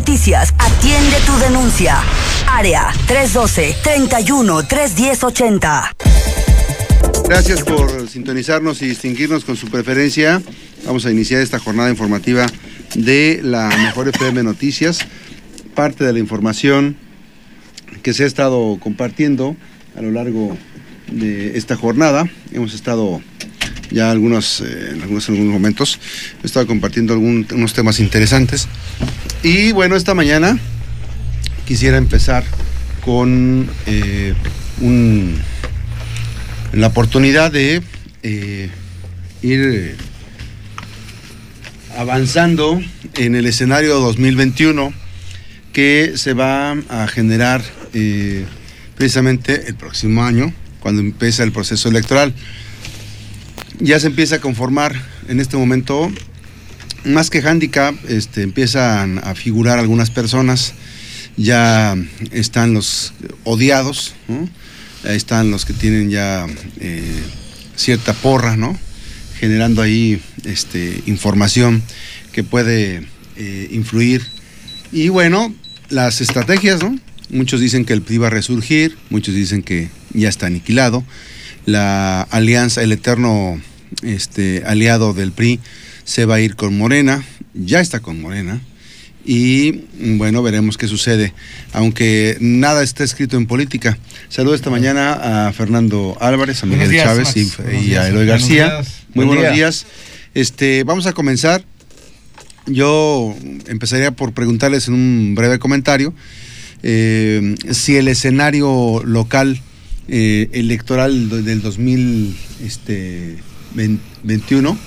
Noticias atiende tu denuncia. Área 312-31-310-80. Gracias por sintonizarnos y distinguirnos con su preferencia. Vamos a iniciar esta jornada informativa de la Mejor FM Noticias. Parte de la información que se ha estado compartiendo a lo largo de esta jornada. Hemos estado ya algunos, eh, en algunos, algunos momentos, he estado compartiendo algunos temas interesantes. Y bueno, esta mañana quisiera empezar con eh, un, la oportunidad de eh, ir avanzando en el escenario 2021 que se va a generar precisamente el próximo año, cuando empieza el proceso electoral. Ya se empieza a conformar en este momento, más que handicap, este, empiezan a figurar algunas personas, ya están los odiados, ahí están los que tienen ya eh, cierta porra, ¿no? generando ahí este, información que puede eh, influir. Y bueno, las estrategias, ¿no? Muchos dicen que el PRI va a resurgir, muchos dicen que ya está aniquilado. La alianza, el eterno este, aliado del PRI, se va a ir con Morena, ya está con Morena, y bueno, veremos qué sucede, aunque nada está escrito en política. Saludo esta mañana a Fernando Álvarez, a Miguel Chávez y, a Eloy García. Muy buenos días. Este, vamos a comenzar. Yo empezaría por preguntarles en un breve comentario eh, si el escenario local eh, electoral del 2000 este, 21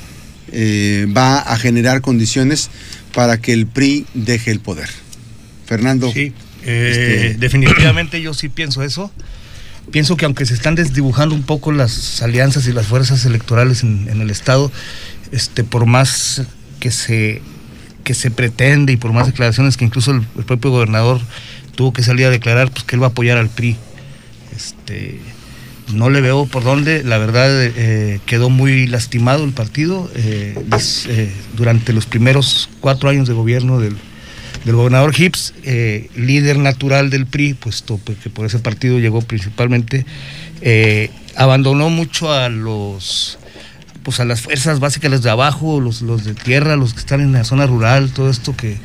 eh, va a generar condiciones para que el PRI deje el poder. Fernando. Sí, eh, este, definitivamente yo sí pienso eso. Pienso que aunque se están desdibujando un poco las alianzas y las fuerzas electorales en, el Estado, este, por más que se, que se pretende y por más declaraciones que incluso el, el propio gobernador tuvo que salir a declarar pues, que él va a apoyar al PRI. Este, no le veo por dónde, la verdad eh, quedó muy lastimado el partido eh, eh, durante los primeros cuatro años de gobierno del, gobernador Hips, líder natural del PRI, puesto que por ese partido llegó principalmente, abandonó mucho a los pues a las fuerzas básicas de abajo, los, los de tierra, los que están en la zona rural, todo esto que,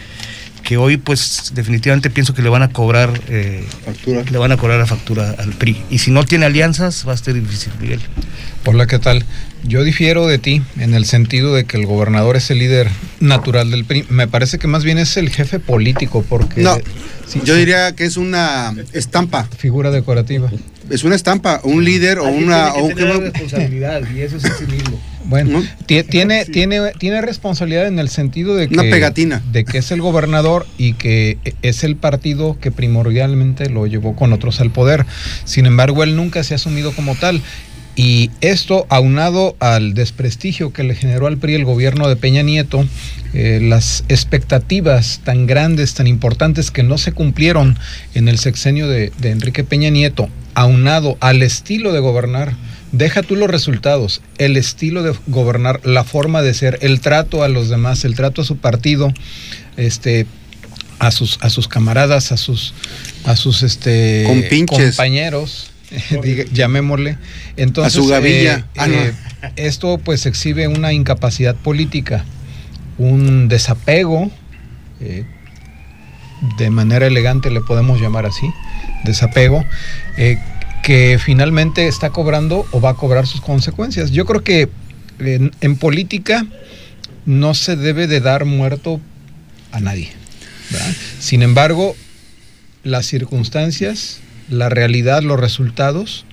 que hoy pues definitivamente pienso que le van a cobrar eh, le van a cobrar la factura al PRI. Y si no tiene alianzas va a ser difícil Miguel. Hola qué tal yo difiero de ti en el sentido de que el gobernador es el líder natural del PRI. Me parece que más bien es el jefe político porque no yo diría que es una estampa. Figura decorativa. Es una estampa un líder o una o un responsabilidad y eso es sí mismo bueno, tiene, tiene, tiene responsabilidad en el sentido de que, pegatina. de que es el gobernador y que es el partido que primordialmente lo llevó con otros al poder. Sin embargo, él nunca se ha asumido como tal. Y esto, aunado al desprestigio que le generó al PRI el gobierno de Peña Nieto, eh, las expectativas tan grandes, tan importantes que no se cumplieron en el sexenio de, de Enrique Peña Nieto, aunado al estilo de gobernar Deja tú los resultados, el estilo de gobernar, la forma de ser, el trato a los demás, el trato a su partido, este, a sus, a sus camaradas, a sus, a sus este, compañeros, llamémosle. Entonces, a su gavilla. Eh, ah, eh, esto pues exhibe una incapacidad política, un desapego, eh, de manera elegante le podemos llamar así, desapego, que finalmente está cobrando o va a cobrar sus consecuencias. Yo creo que en, política no se debe de dar muerto a nadie. Sin embargo, las circunstancias, la realidad, los resultados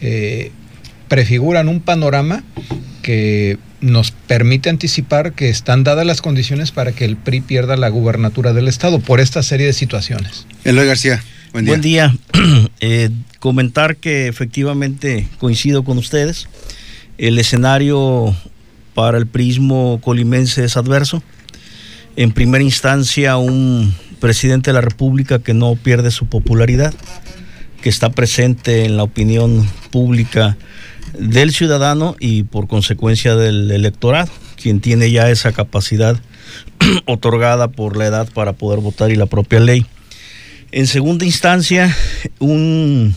eh, prefiguran un panorama que nos permite anticipar que están dadas las condiciones para que el PRI pierda la gubernatura del Estado por esta serie de situaciones. Eloy García. Buen día. Eh, comentar que efectivamente coincido con ustedes. El escenario para el prismo colimense es adverso. En primera instancia, un presidente de la República que no pierde su popularidad, que está presente en la opinión pública del ciudadano y por consecuencia del electorado, quien tiene ya esa capacidad otorgada por la edad para poder votar y la propia ley. En segunda instancia, un,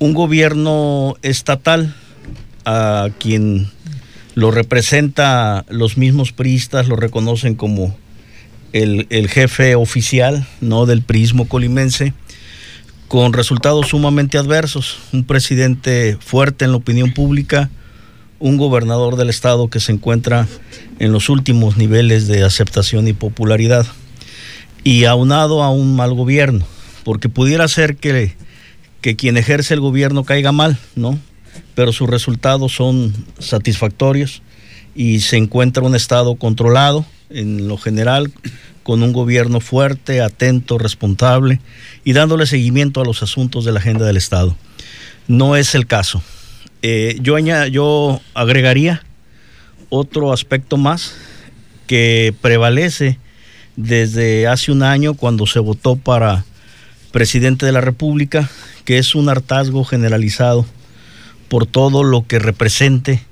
un gobierno estatal a quien lo representa los mismos priistas, lo reconocen como el, el jefe oficial ¿no? del prismo colimense, con resultados sumamente adversos. Un presidente fuerte en la opinión pública, un gobernador del estado que se encuentra en los últimos niveles de aceptación y popularidad. Y aunado a un mal gobierno, porque pudiera ser que, que quien ejerce el gobierno caiga mal, ¿no? Pero sus resultados son satisfactorios y se encuentra un estado controlado en lo general, con un gobierno fuerte, atento, responsable y dándole seguimiento a los asuntos de la agenda del Estado. No es el caso. Eh, yo, yo agregaría otro aspecto más que prevalece desde hace un año cuando se votó para presidente de la República, que es un hartazgo generalizado por todo lo que represente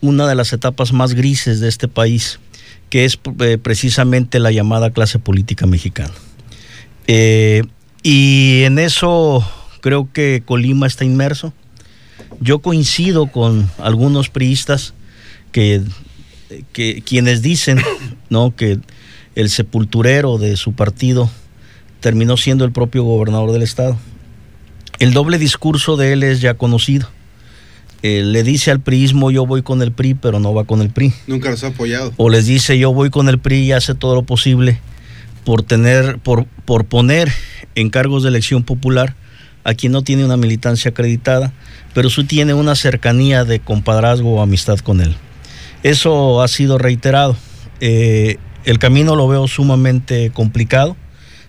una de las etapas más grises de este país, que es eh, precisamente la llamada clase política mexicana. Eh, y en eso creo que Colima está inmerso. Yo coincido con algunos priistas que, que quienes dicen ¿no? que el sepulturero de su partido terminó siendo el propio gobernador del estado. El doble discurso de él es ya conocido eh, le dice al priismo yo voy con el PRI, pero no va con el PRI. Nunca los ha apoyado. O les dice yo voy con el PRI y hace todo lo posible por tener, por, por poner en cargos de elección popular a quien no tiene una militancia acreditada, pero sí tiene una cercanía de compadrazgo o amistad con él. Eso ha sido reiterado. Eh, el camino lo veo sumamente complicado.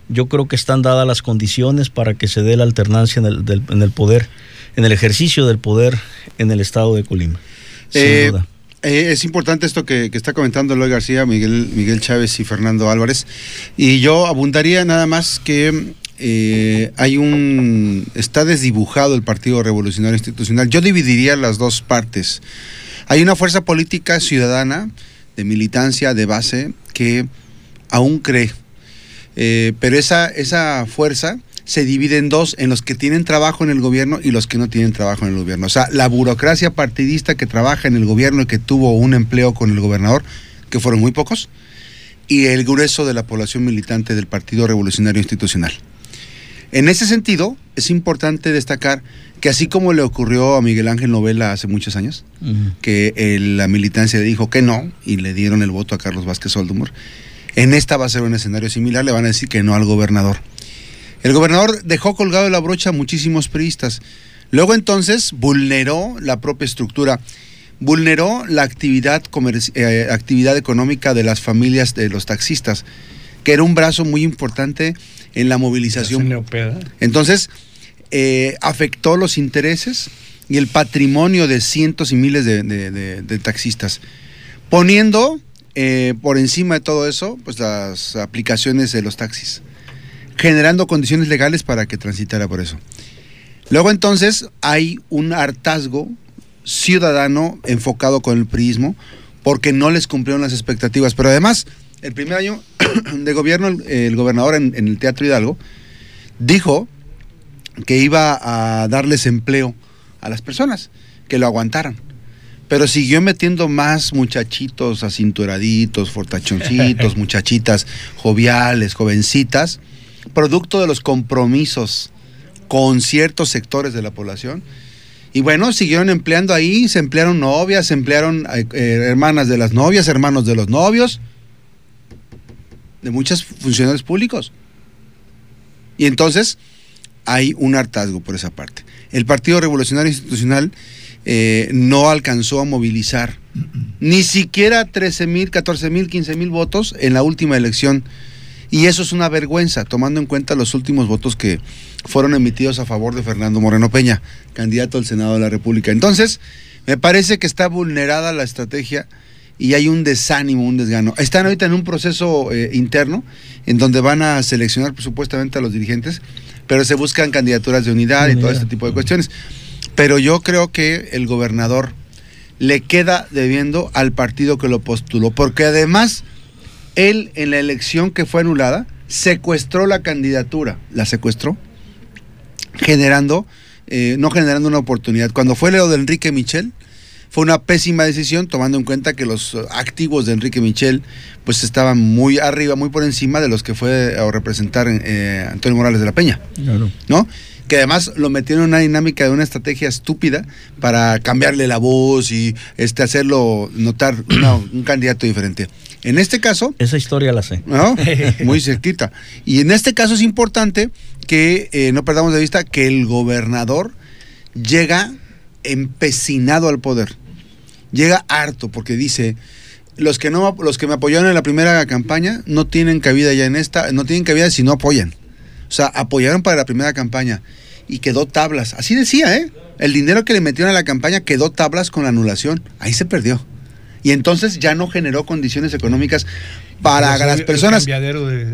Yo creo que están dadas las condiciones para que se dé la alternancia en el, en el poder en el ejercicio del poder en el estado de Colima. Eh, eh, es importante esto que, está comentando Eloy García, Miguel, Miguel Chávez y Fernando Álvarez. Y yo abundaría nada más que eh, hay un. Está desdibujado el Partido Revolucionario Institucional. Yo dividiría las dos partes. Hay una fuerza política ciudadana, de militancia, de base, que aún cree. pero esa, esa fuerza se divide en dos, en los que tienen trabajo en el gobierno y los que no tienen trabajo en el gobierno. O sea, la burocracia partidista que trabaja en el gobierno y que tuvo un empleo con el gobernador, que fueron muy pocos, y el grueso de la población militante del Partido Revolucionario Institucional. En ese sentido, es importante destacar que así como le ocurrió a Miguel Ángel Novela hace muchos años, que la militancia dijo que no y le dieron el voto a Carlos Vázquez Oldumor, en esta va a ser un escenario similar, le van a decir que no al gobernador. El gobernador dejó colgado de la brocha a muchísimos priistas. Luego entonces vulneró la propia estructura, vulneró la actividad, eh, actividad económica de las familias de los taxistas, que era un brazo muy importante en la movilización. Entonces, eh, afectó los intereses y el patrimonio de cientos y miles de, taxistas, poniendo eh, por encima de todo eso pues las aplicaciones de los taxis generando condiciones legales para que transitara por eso. Luego entonces hay un hartazgo ciudadano enfocado con el prismo porque no les cumplieron las expectativas. Pero además, el primer año de gobierno, el, gobernador en, el Teatro Hidalgo dijo que iba a darles empleo a las personas, que lo aguantaran. Pero siguió metiendo más muchachitos acinturaditos, fortachoncitos, muchachitas joviales, jovencitas, producto de los compromisos con ciertos sectores de la población. Y bueno, siguieron empleando ahí, se emplearon novias, se emplearon eh, eh, hermanas de las novias, hermanos de los novios, de muchos funcionarios públicos. Y entonces hay un hartazgo por esa parte. El Partido Revolucionario Institucional eh, no alcanzó a movilizar ni siquiera 13 mil, 14 mil, 15 mil votos en la última elección y eso es una vergüenza, tomando en cuenta los últimos votos que fueron emitidos a favor de Fernando Moreno Peña, candidato al Senado de la República. Entonces, me parece que está vulnerada la estrategia y hay un desánimo, un desgano. Están ahorita en un proceso eh, interno en donde van a seleccionar supuestamente a los dirigentes, pero se buscan candidaturas de unidad y todo este tipo de cuestiones. Pero yo creo que el gobernador le queda debiendo al partido que lo postuló, porque además él en la elección que fue anulada secuestró la candidatura, la secuestró, generando, eh, no generando una oportunidad. Cuando fue lo de Enrique Michel, fue una pésima decisión, tomando en cuenta que los activos de Enrique Michel pues estaban muy arriba, muy por encima de los que fue a representar eh, Antonio Morales de la Peña. ¿No? que además lo metieron en una dinámica de una estrategia estúpida para cambiarle la voz y este hacerlo notar un candidato diferente. En este caso... Esa historia la sé. Muy cerquita. Y en este caso es importante que eh, no perdamos de vista que el gobernador llega empecinado al poder. Llega harto porque dice, los que no los que me apoyaron en la primera campaña no tienen cabida ya en esta, no tienen cabida si no apoyan. O sea, apoyaron para la primera campaña y quedó tablas. Así decía, ¿eh? El dinero que le metieron a la campaña quedó tablas con la anulación. Ahí se perdió. Y entonces ya no generó condiciones económicas para las personas.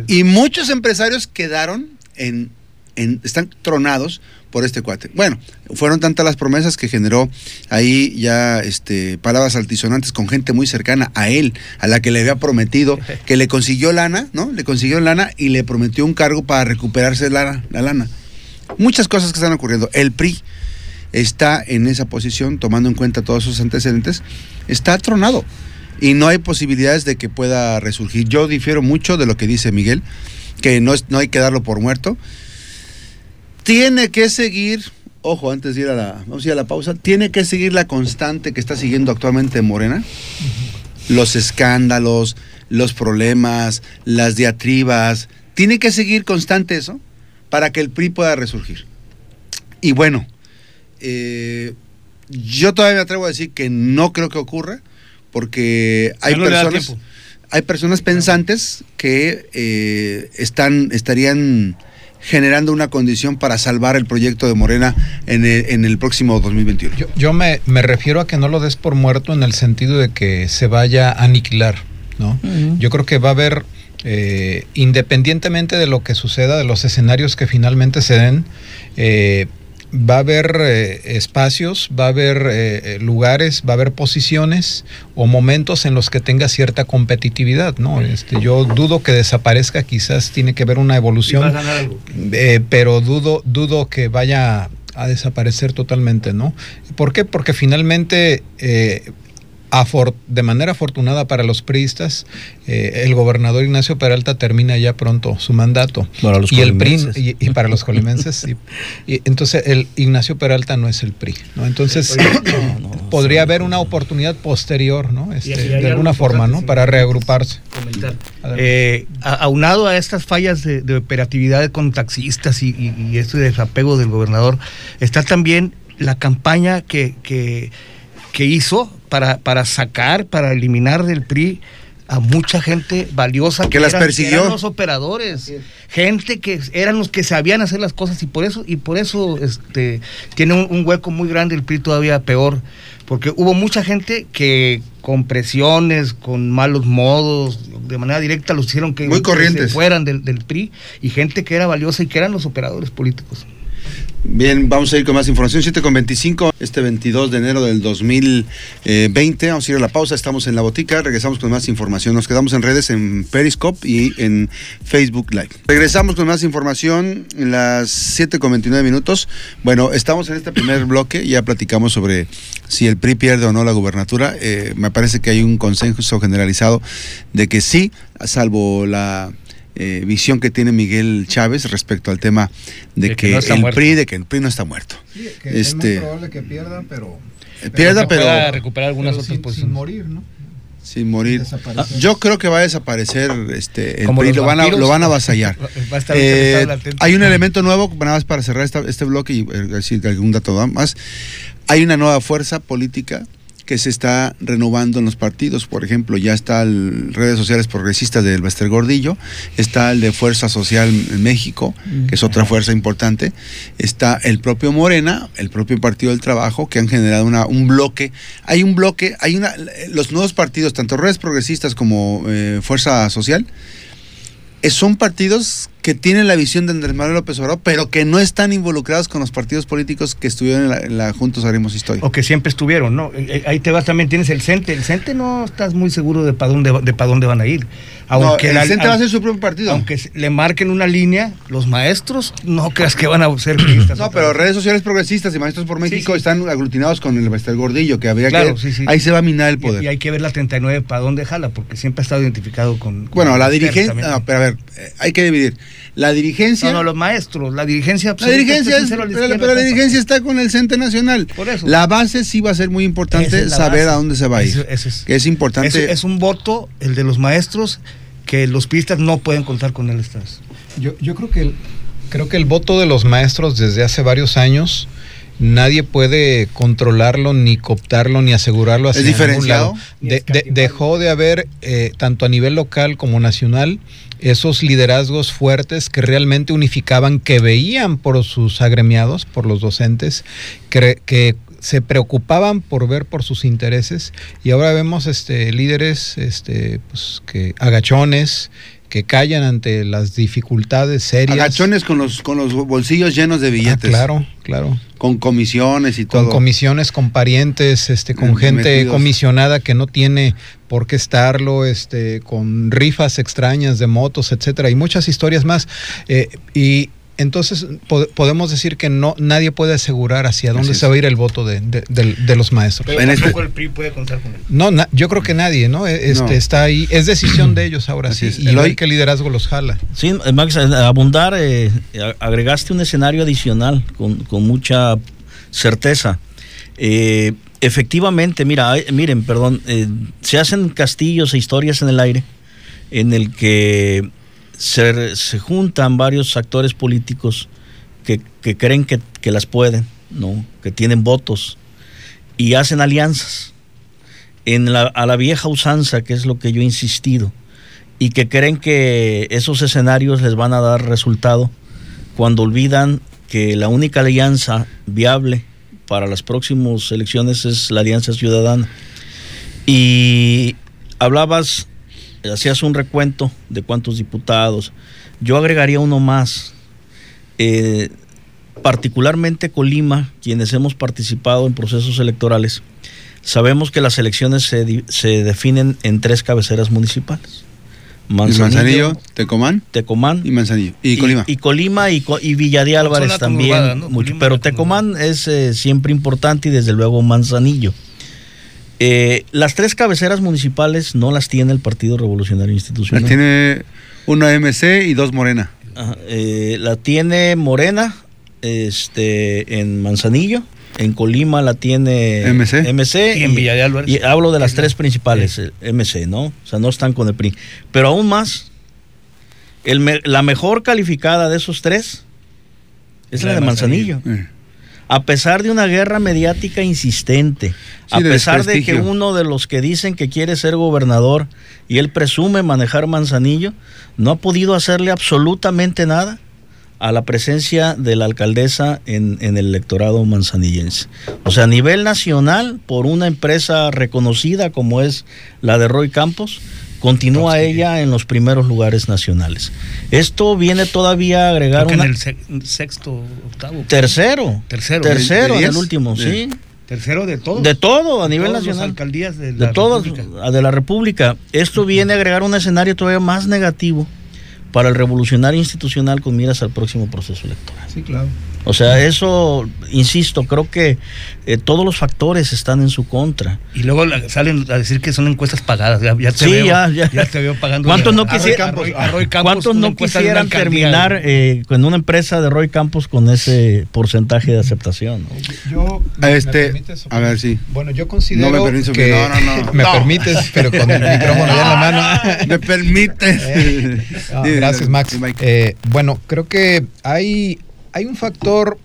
Y muchos empresarios quedaron en, en, están tronados por este cuate. Bueno, fueron tantas las promesas que generó ahí ya este, palabras altisonantes con gente muy cercana a él, a la que le había prometido, que le consiguió lana, ¿no? Le consiguió lana y le prometió un cargo para recuperarse la, la lana. Muchas cosas que están ocurriendo. El PRI está en esa posición, tomando en cuenta todos sus antecedentes, está tronado y no hay posibilidades de que pueda resurgir. Yo difiero mucho de lo que dice Miguel, que no, es, no hay que darlo por muerto tiene que seguir, ojo, antes de ir a la, vamos a ir a la pausa, tiene que seguir la constante que está siguiendo actualmente Morena. Los escándalos, los problemas, las diatribas. Tiene que seguir constante eso para que el PRI pueda resurgir. Y bueno, eh, yo todavía me atrevo a decir que no creo que ocurra, porque hay personas, hay personas pensantes que eh, están, estarían generando una condición para salvar el proyecto de Morena en el, próximo 2021. Yo, me, refiero a que no lo des por muerto en el sentido de que se vaya a aniquilar, ¿no? Yo creo que va a haber, eh, independientemente de lo que suceda, de los escenarios que finalmente se den, eh, va a haber eh, espacios, va a haber eh, eh, lugares, va a haber posiciones o momentos en los que tenga cierta competitividad, ¿no? Este, yo dudo que desaparezca, quizás tiene que haber una evolución, pero dudo, dudo que vaya a desaparecer totalmente, ¿no? ¿Por qué? Porque finalmente de manera afortunada para los priistas, eh, el gobernador Ignacio Peralta termina ya pronto su mandato. Para los y el PRI, y, para los colimenses, y, entonces el Ignacio Peralta no es el PRI, ¿no? Entonces podría haber una oportunidad posterior, ¿no? Este, de alguna forma, ¿no? Para reagruparse. Eh, aunado a estas fallas de, operatividad con taxistas y, y, este desapego del gobernador, está también la campaña que, que, que hizo para, para sacar, para eliminar del PRI a mucha gente valiosa que, las persiguió. los operadores. Gente que eran los que sabían hacer las cosas y por eso y por eso este tiene un, hueco muy grande el PRI todavía peor porque hubo mucha gente que con presiones con malos modos de manera directa los hicieron que, muy corrientes. fueran del, del PRI y gente que era valiosa y que eran los operadores políticos Bien, vamos a ir con más información. 7 con 25, este 22 de enero del 2020. Vamos a ir a la pausa. Estamos en la botica. Regresamos con más información. Nos quedamos en redes en Periscope y en Facebook Live. Regresamos con más información en las 7 con 29 minutos. Bueno, estamos en este primer bloque. Ya platicamos sobre si el PRI pierde o no la gubernatura. Eh, me parece que hay un consenso generalizado de que sí, salvo la eh, visión que tiene Miguel Chávez respecto al tema de, que, el PRI, de que el PRI no está muerto. este, es muy probable que pierda, pero pierda, pero, recuperar algunas otras sin, posiciones. Sin morir, ¿no? Sin morir. Ah, yo creo que va a desaparecer este el PRI, lo van, a, lo van a avasallar. Eh, hay un elemento nuevo, nada más para cerrar este bloque y eh, decir algún dato más. Hay una nueva fuerza política que se está renovando en los partidos. Por ejemplo, ya está el redes sociales progresistas del Bester Gordillo, está el de Fuerza Social en México, que es otra fuerza importante, está el propio Morena, el propio Partido del Trabajo, que han generado una, un bloque. Hay un bloque, hay una, los nuevos partidos, tanto redes progresistas como eh, Fuerza Social, eh, son partidos que tienen la visión de Andrés Manuel López Obrador, pero que no están involucrados con los partidos políticos que estuvieron en la, en la Juntos Haremos Historia. O que siempre estuvieron, ¿no? Eh, eh, Ahí te vas también, tienes el CENTE. El CENTE no estás muy seguro de para dónde, de pa' dónde van a ir. no, el la- CENTE va a ser su propio partido. Aunque le marquen una línea, los maestros, no creas que van a ser priistas. No, pero redes sociales progresistas y Maestros por México sí. están aglutinados con el Bester Gordillo, que habría Claro, que... sí, sí. Ahí se va a minar el poder. Y, hay que ver la 39 para dónde jala, porque siempre ha estado identificado con. con bueno, la dirigencia... No, pero a ver, eh, hay que dividir. La dirigencia... No, no, los maestros, la dirigencia. La dirigencia, es- la pero, la dirigencia está con el CENTE Nacional. Por eso. La base sí va a ser muy importante es saber base. a dónde se va a ir. Eso- eso es- que es importante. Es, es un voto, el de los maestros, que los pistas no pueden contar con él esta vez. Yo, yo creo que el, creo que el voto de los maestros desde hace varios años nadie puede controlarlo ni cooptarlo ni asegurarlo hacia ¿Es ningún diferenciado? lado. De- de- dejó de haber eh, tanto a nivel local como nacional esos liderazgos fuertes que realmente unificaban, que veían por sus agremiados, por los docentes, que, que se preocupaban por ver por sus intereses y ahora vemos este líderes este pues que agachones que callan ante las dificultades serias Agachones con los, con los bolsillos llenos de Ah, billetes. claro claro Con comisiones y con todo. comisiones con parientes este con gente comisionada que no tiene por qué estarlo este con rifas extrañas de motos etcétera y muchas historias más Eh, y entonces po- podemos decir que no nadie puede asegurar hacia dónde se va a ir el voto de, de- de- de los maestros Pero En este- tampoco el PRI puede contar con él. no, na- yo creo que nadie, ¿no? E- Este No. está ahí, es decisión de ellos ahora Así sí, es. y ver qué liderazgo los jala. Sí, Max, abundar, eh, agregaste un escenario adicional con, con mucha certeza. Eh, efectivamente, mira, hay- miren, perdón, eh, se hacen castillos e historias en el aire en el que se, se juntan varios actores políticos que, que creen que, que las pueden, ¿no? que tienen votos y hacen alianzas en la, a la vieja usanza, que es lo que yo he insistido y que creen que esos escenarios les van a dar resultado cuando olvidan que la única alianza viable para las próximas elecciones es la alianza ciudadana. Y hablabas, hacías un recuento de cuántos diputados. Yo agregaría uno más. Eh, particularmente Colima, quienes hemos participado en procesos electorales, sabemos que las elecciones se, se definen en tres cabeceras municipales. Y Manzanillo, Tecomán Tecomán y Manzanillo. Y, Colima. Y, Colima y, Co- y Villa de Álvarez también. pero. Tecomán es eh, siempre importante y desde luego Manzanillo. Eh, las tres cabeceras municipales no las tiene el Partido Revolucionario Institucional. Las tiene una MC y dos Morena. Ajá, eh, la tiene Morena este, en Manzanillo. En Colima la tiene MC. MC Y en Villa de Álvarez. y hablo de las Es la- tres principales, el MC, ¿no? O sea, no están con el PRI. Pero aún más, el me- la mejor calificada de esos tres es la, de Manzanillo. Eh. A pesar de una guerra mediática insistente, a pesar de que uno de los que dicen que quiere ser gobernador y él presume manejar Manzanillo, no ha podido hacerle absolutamente nada a la presencia de la alcaldesa en, en el electorado manzanillense. O sea, a nivel nacional, por una empresa reconocida como es la de Roy Campos, continúa ella en los primeros lugares nacionales. Esto viene todavía a agregar una... en el se- sexto, octavo. Tercero. Tercero. Tercero ¿De en el último, De- sí. Tercero de todos. De todo a De nivel todas las nacional. alcaldías de De la todas, República. de la República. Esto viene a agregar un escenario todavía más negativo para el revolucionario institucional con miras al próximo proceso electoral. Sí, claro. O sea, eso, insisto, creo que eh, todos los factores están en su contra. Y luego la- salen a decir que son encuestas pagadas. Ya, ya te Sí, veo, ya, ya. te veo pagando. ¿Cuántos no a Roy quisiera- Campos, a Roy Campos ¿Cuántos una no encuesta de una quisieran terminar eh, con una empresa de Roy Campos con ese porcentaje de aceptación? ¿no? Yo, Este, permites, a ver, sí. Bueno, yo considero No me permites, que no, no, no. me No. permites, pero con el micrófono ya en la mano. ¿Me permites? Eh, gracias, Max. Eh, bueno, creo que hay, hay un factor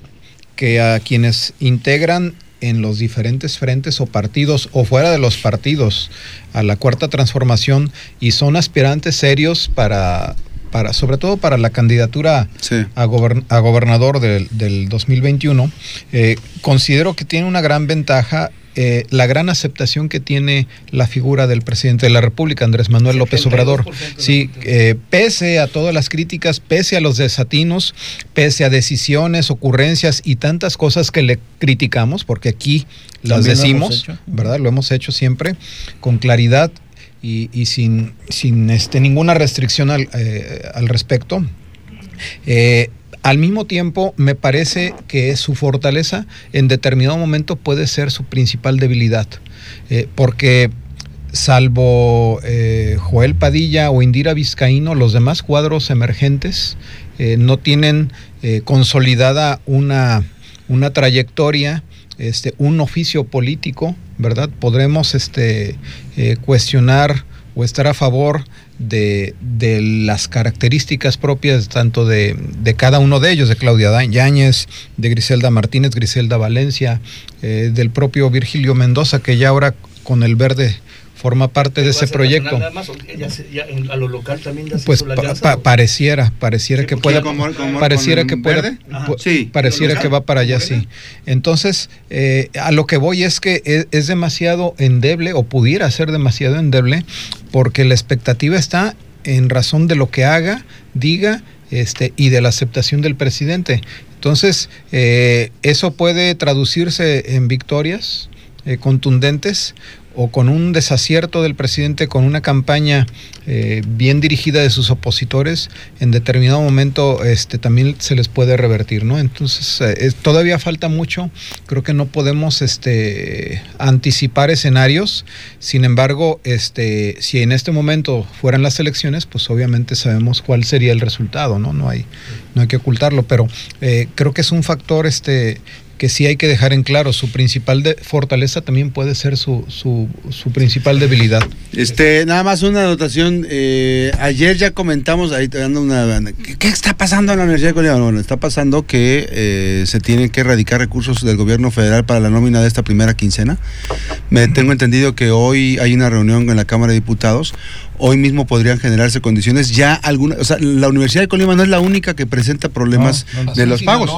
que a quienes integran en los diferentes frentes o partidos o fuera de los partidos a la cuarta transformación y son aspirantes serios para, para sobre todo para la candidatura Sí. a, gobern- a gobernador del, del 2021, eh, considero que tiene una gran ventaja eh, la gran aceptación que tiene la figura del presidente de la República, Andrés Manuel López Obrador. Sí, eh, pese a todas las críticas, pese a los desatinos, pese a decisiones, ocurrencias y tantas cosas que le criticamos, porque aquí las decimos, ¿verdad? Lo hemos hecho siempre con claridad y, sin, sin este, ninguna restricción al, eh, al respecto. Eh, al mismo tiempo, me parece que su fortaleza en determinado momento puede ser su principal debilidad, eh, porque salvo Joel Padilla o Indira Vizcaíno, los demás cuadros emergentes no tienen consolidada una, una trayectoria este, un oficio político, ¿verdad? Podremos este, eh, cuestionar o estar a favor de, las características propias tanto de, cada uno de ellos, de Claudia Yáñez, de Griselda Martínez, Griselda Valencia, eh, del propio Virgilio Mendoza, que ya ahora con el verde forma parte de ese proyecto. a lo local también pues pareciera, pareciera que pueda, pareciera que pueda, sí, pareciera que va para allá, sí. Entonces, eh, a lo que voy es que es, es, demasiado endeble o pudiera ser demasiado endeble porque la expectativa está en razón de lo que haga, diga este, y de la aceptación del presidente. Entonces, eh, eso puede traducirse en victorias eh, contundentes o con un desacierto del presidente, con una campaña eh, bien dirigida de sus opositores, en determinado momento este, también se les puede revertir, ¿no? Entonces, eh, todavía falta mucho, creo que no podemos este, anticipar escenarios, sin embargo, este, si en este momento fueran las elecciones, pues obviamente sabemos cuál sería el resultado, ¿no? No hay, no hay que ocultarlo, pero eh, creo que es un factor este, que sí hay que dejar en claro, su principal fortaleza también puede ser su, su, su, principal debilidad. Este, nada más una anotación. Eh, ayer ya comentamos, ahí dando una. ¿qué, está pasando en la Universidad de Colima? Bueno, está pasando que eh, se tienen que erradicar recursos del gobierno federal para la nómina de esta primera quincena. Me tengo entendido que hoy hay una reunión en la Cámara de Diputados hoy mismo podrían generarse condiciones. Ya alguna, o sea, la Universidad de Colima no es la única que presenta problemas de los pagos.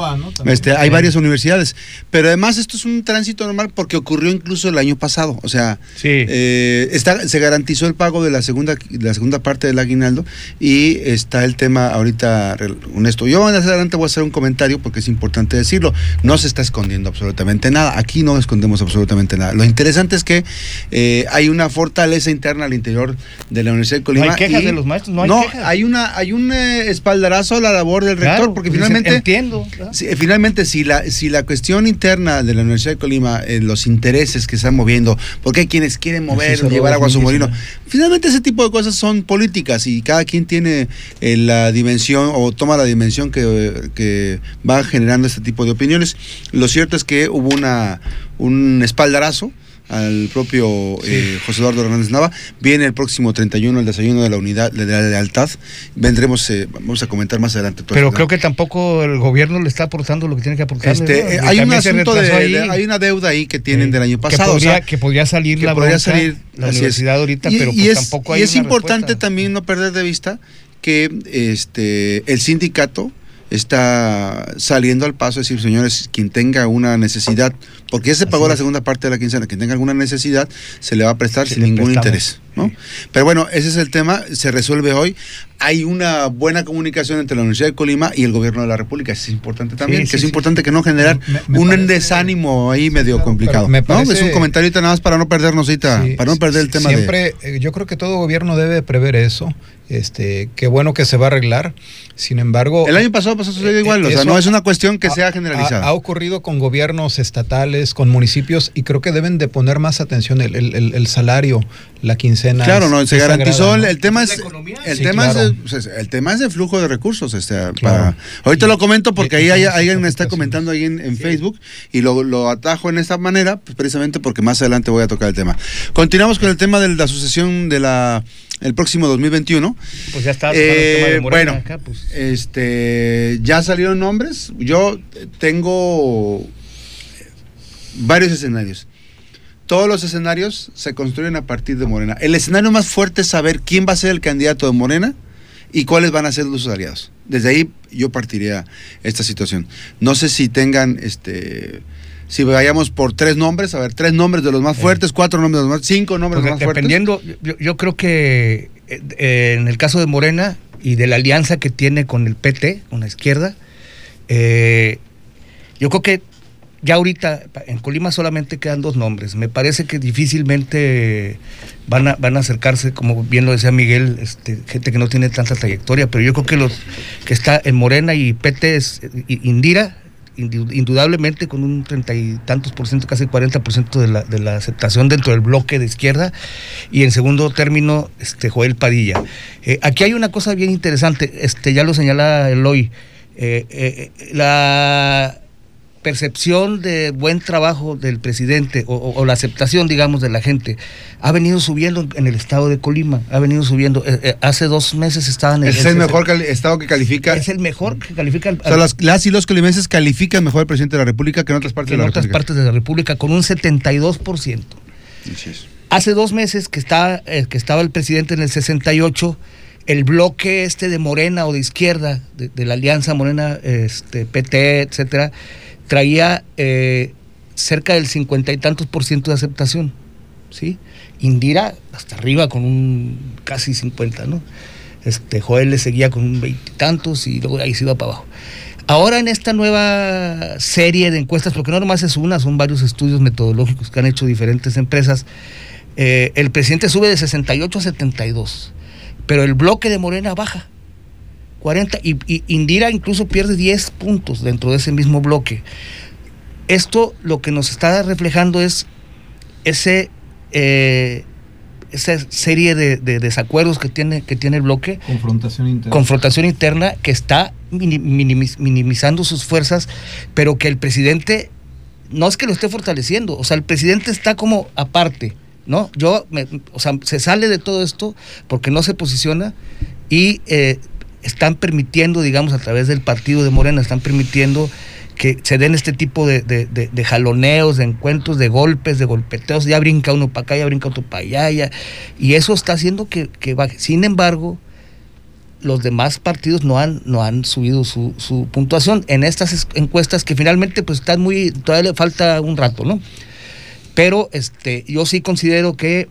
Este, hay varias universidades, pero además esto es un tránsito normal porque ocurrió incluso el año pasado. O sea, eh, está, se garantizó el pago de la segunda, la segunda parte del aguinaldo y está el tema ahorita honesto. Yo más adelante voy a hacer un comentario porque es importante decirlo. No se está escondiendo absolutamente nada. Aquí no escondemos absolutamente nada. Lo interesante es que eh, hay una fortaleza interna al interior de la Universidad de Colima. No hay quejas de los maestros, no hay no, hay una hay un eh, espaldarazo a la labor del rector porque finalmente entiendo. finalmente si la si la cuestión interna de la Universidad de Colima, eh, los intereses que están moviendo, porque hay quienes quieren mover, llevar agua a su molino, finalmente ese tipo de cosas son políticas y cada quien tiene eh, la dimensión o toma la dimensión que, que va generando este tipo de opiniones. Lo cierto es que hubo una un espaldarazo al propio eh, José Eduardo Hernández Nava. Viene el próximo 31 el desayuno de la unidad de la lealtad. Vendremos, eh, vamos a comentar más adelante. Pero creo que tampoco el gobierno le está aportando lo que tiene que aportar. Este, eh, hay un asunto de, hay una deuda ahí que tienen del año pasado. Que podría, salir la podría salir la universidad ahorita, pero pues es, tampoco hay Y es importante también no perder de vista que este el sindicato está saliendo al paso, es decir, señores, quien tenga una necesidad, porque ya se pagó la segunda parte de la quincena, quien tenga alguna necesidad, se le va a prestar sin ningún interés. ¿No? Pero bueno, ese es el tema, se resuelve hoy. Hay una buena comunicación entre la Universidad de Colima y el gobierno de la República, es importante también, que es importante que no generar un desánimo ahí medio complicado. Me Es un comentario nada más para no perdernos ahorita, para no perder el tema. Siempre, eh, yo creo que todo gobierno debe prever eso. Este, qué bueno que se va a arreglar. Sin embargo, el año pasado pasó sucedió igual, o sea, no es una cuestión que sea generalizada. Ha, ocurrido con gobiernos estatales, con municipios y creo que deben de poner más atención el, el, el salario, la quincena. Claro, no, se garantizó el, tema es el tema es el tema es de flujo de recursos, este, para, ahorita lo comento porque ahí hay, alguien me está comentando ahí en, Facebook y lo, lo, atajo en esta manera, pues, precisamente porque más adelante voy a tocar el tema. Continuamos con el tema de la sucesión de la el próximo 2021. Pues ya está. Eh, bueno, pues. este, ya salieron nombres. Yo tengo varios escenarios. Todos los escenarios se construyen a partir de Morena. El escenario más fuerte es saber quién va a ser el candidato de Morena y cuáles van a ser los aliados. Desde ahí yo partiría esta situación. No sé si tengan este si vayamos por tres nombres, a ver, tres nombres de los más fuertes, cuatro nombres de los más, cinco nombres de los más Pues dependiendo, yo, yo creo que eh, en el caso de Morena y de la alianza que tiene con el PT, con la izquierda, eh, yo creo que ya ahorita en Colima solamente quedan dos nombres. Me parece que difícilmente van a, van a acercarse, como bien lo decía Miguel, este, gente que no tiene tanta trayectoria, pero yo creo que los que está en Morena y PT es eh, Indira, indu- indudablemente con un treinta y tantos por ciento, casi 40 por ciento de la, de la aceptación dentro del bloque de izquierda, y en segundo término, este Joel Padilla. Eh, aquí hay una cosa bien interesante, este, ya lo señala Eloy, eh, eh, la percepción de buen trabajo del presidente o, o- o la aceptación, digamos, de la gente ha venido subiendo en el estado de Colima, ha venido subiendo. Eh, eh, hace dos meses estaban en Es el mejor estado que califica. Es el mejor que califica al- o sea, las, las y los colimenses califican mejor al presidente de la República que en otras partes en de la otras República. partes de la República con un 72%. Así es. Hace dos meses que, está, eh, que estaba el presidente en el 68, el bloque este de Morena o de izquierda, de, de la Alianza Morena, este, PT, etcétera, traía eh, cerca del cincuenta y tantos por ciento de aceptación. ¿sí? Indira hasta arriba con un casi 50, ¿no? Este, Joel le seguía con un veintitantos y luego ahí se iba para abajo. Ahora en esta nueva serie de encuestas, porque no nomás es una, son varios estudios metodológicos que han hecho diferentes empresas, eh, el presidente sube de 68 a 72, pero el bloque de Morena baja. 40 y, y Indira incluso pierde 10 puntos dentro de ese mismo bloque. Esto lo que nos está reflejando es ese eh, esa serie de, de desacuerdos que tiene, que tiene el bloque, Confrontación interna. confrontación interna que está mini- minimiz- minimizando sus fuerzas, pero que el presidente no es que lo esté fortaleciendo, o sea, el presidente está como aparte, ¿no? Yo, me- o sea, se sale de todo esto porque no se posiciona y eh, están permitiendo, digamos, a través del partido de Morena, están permitiendo que se den este tipo de, jaloneos, de encuentros, de golpes, de golpeteos, ya brinca uno para acá, ya brinca otro para allá, y eso está haciendo que, baje. Sin embargo, los demás partidos no han, no han subido su, su puntuación en estas es- encuestas que finalmente pues están muy, todavía le falta un rato, ¿no? Pero este, yo sí considero que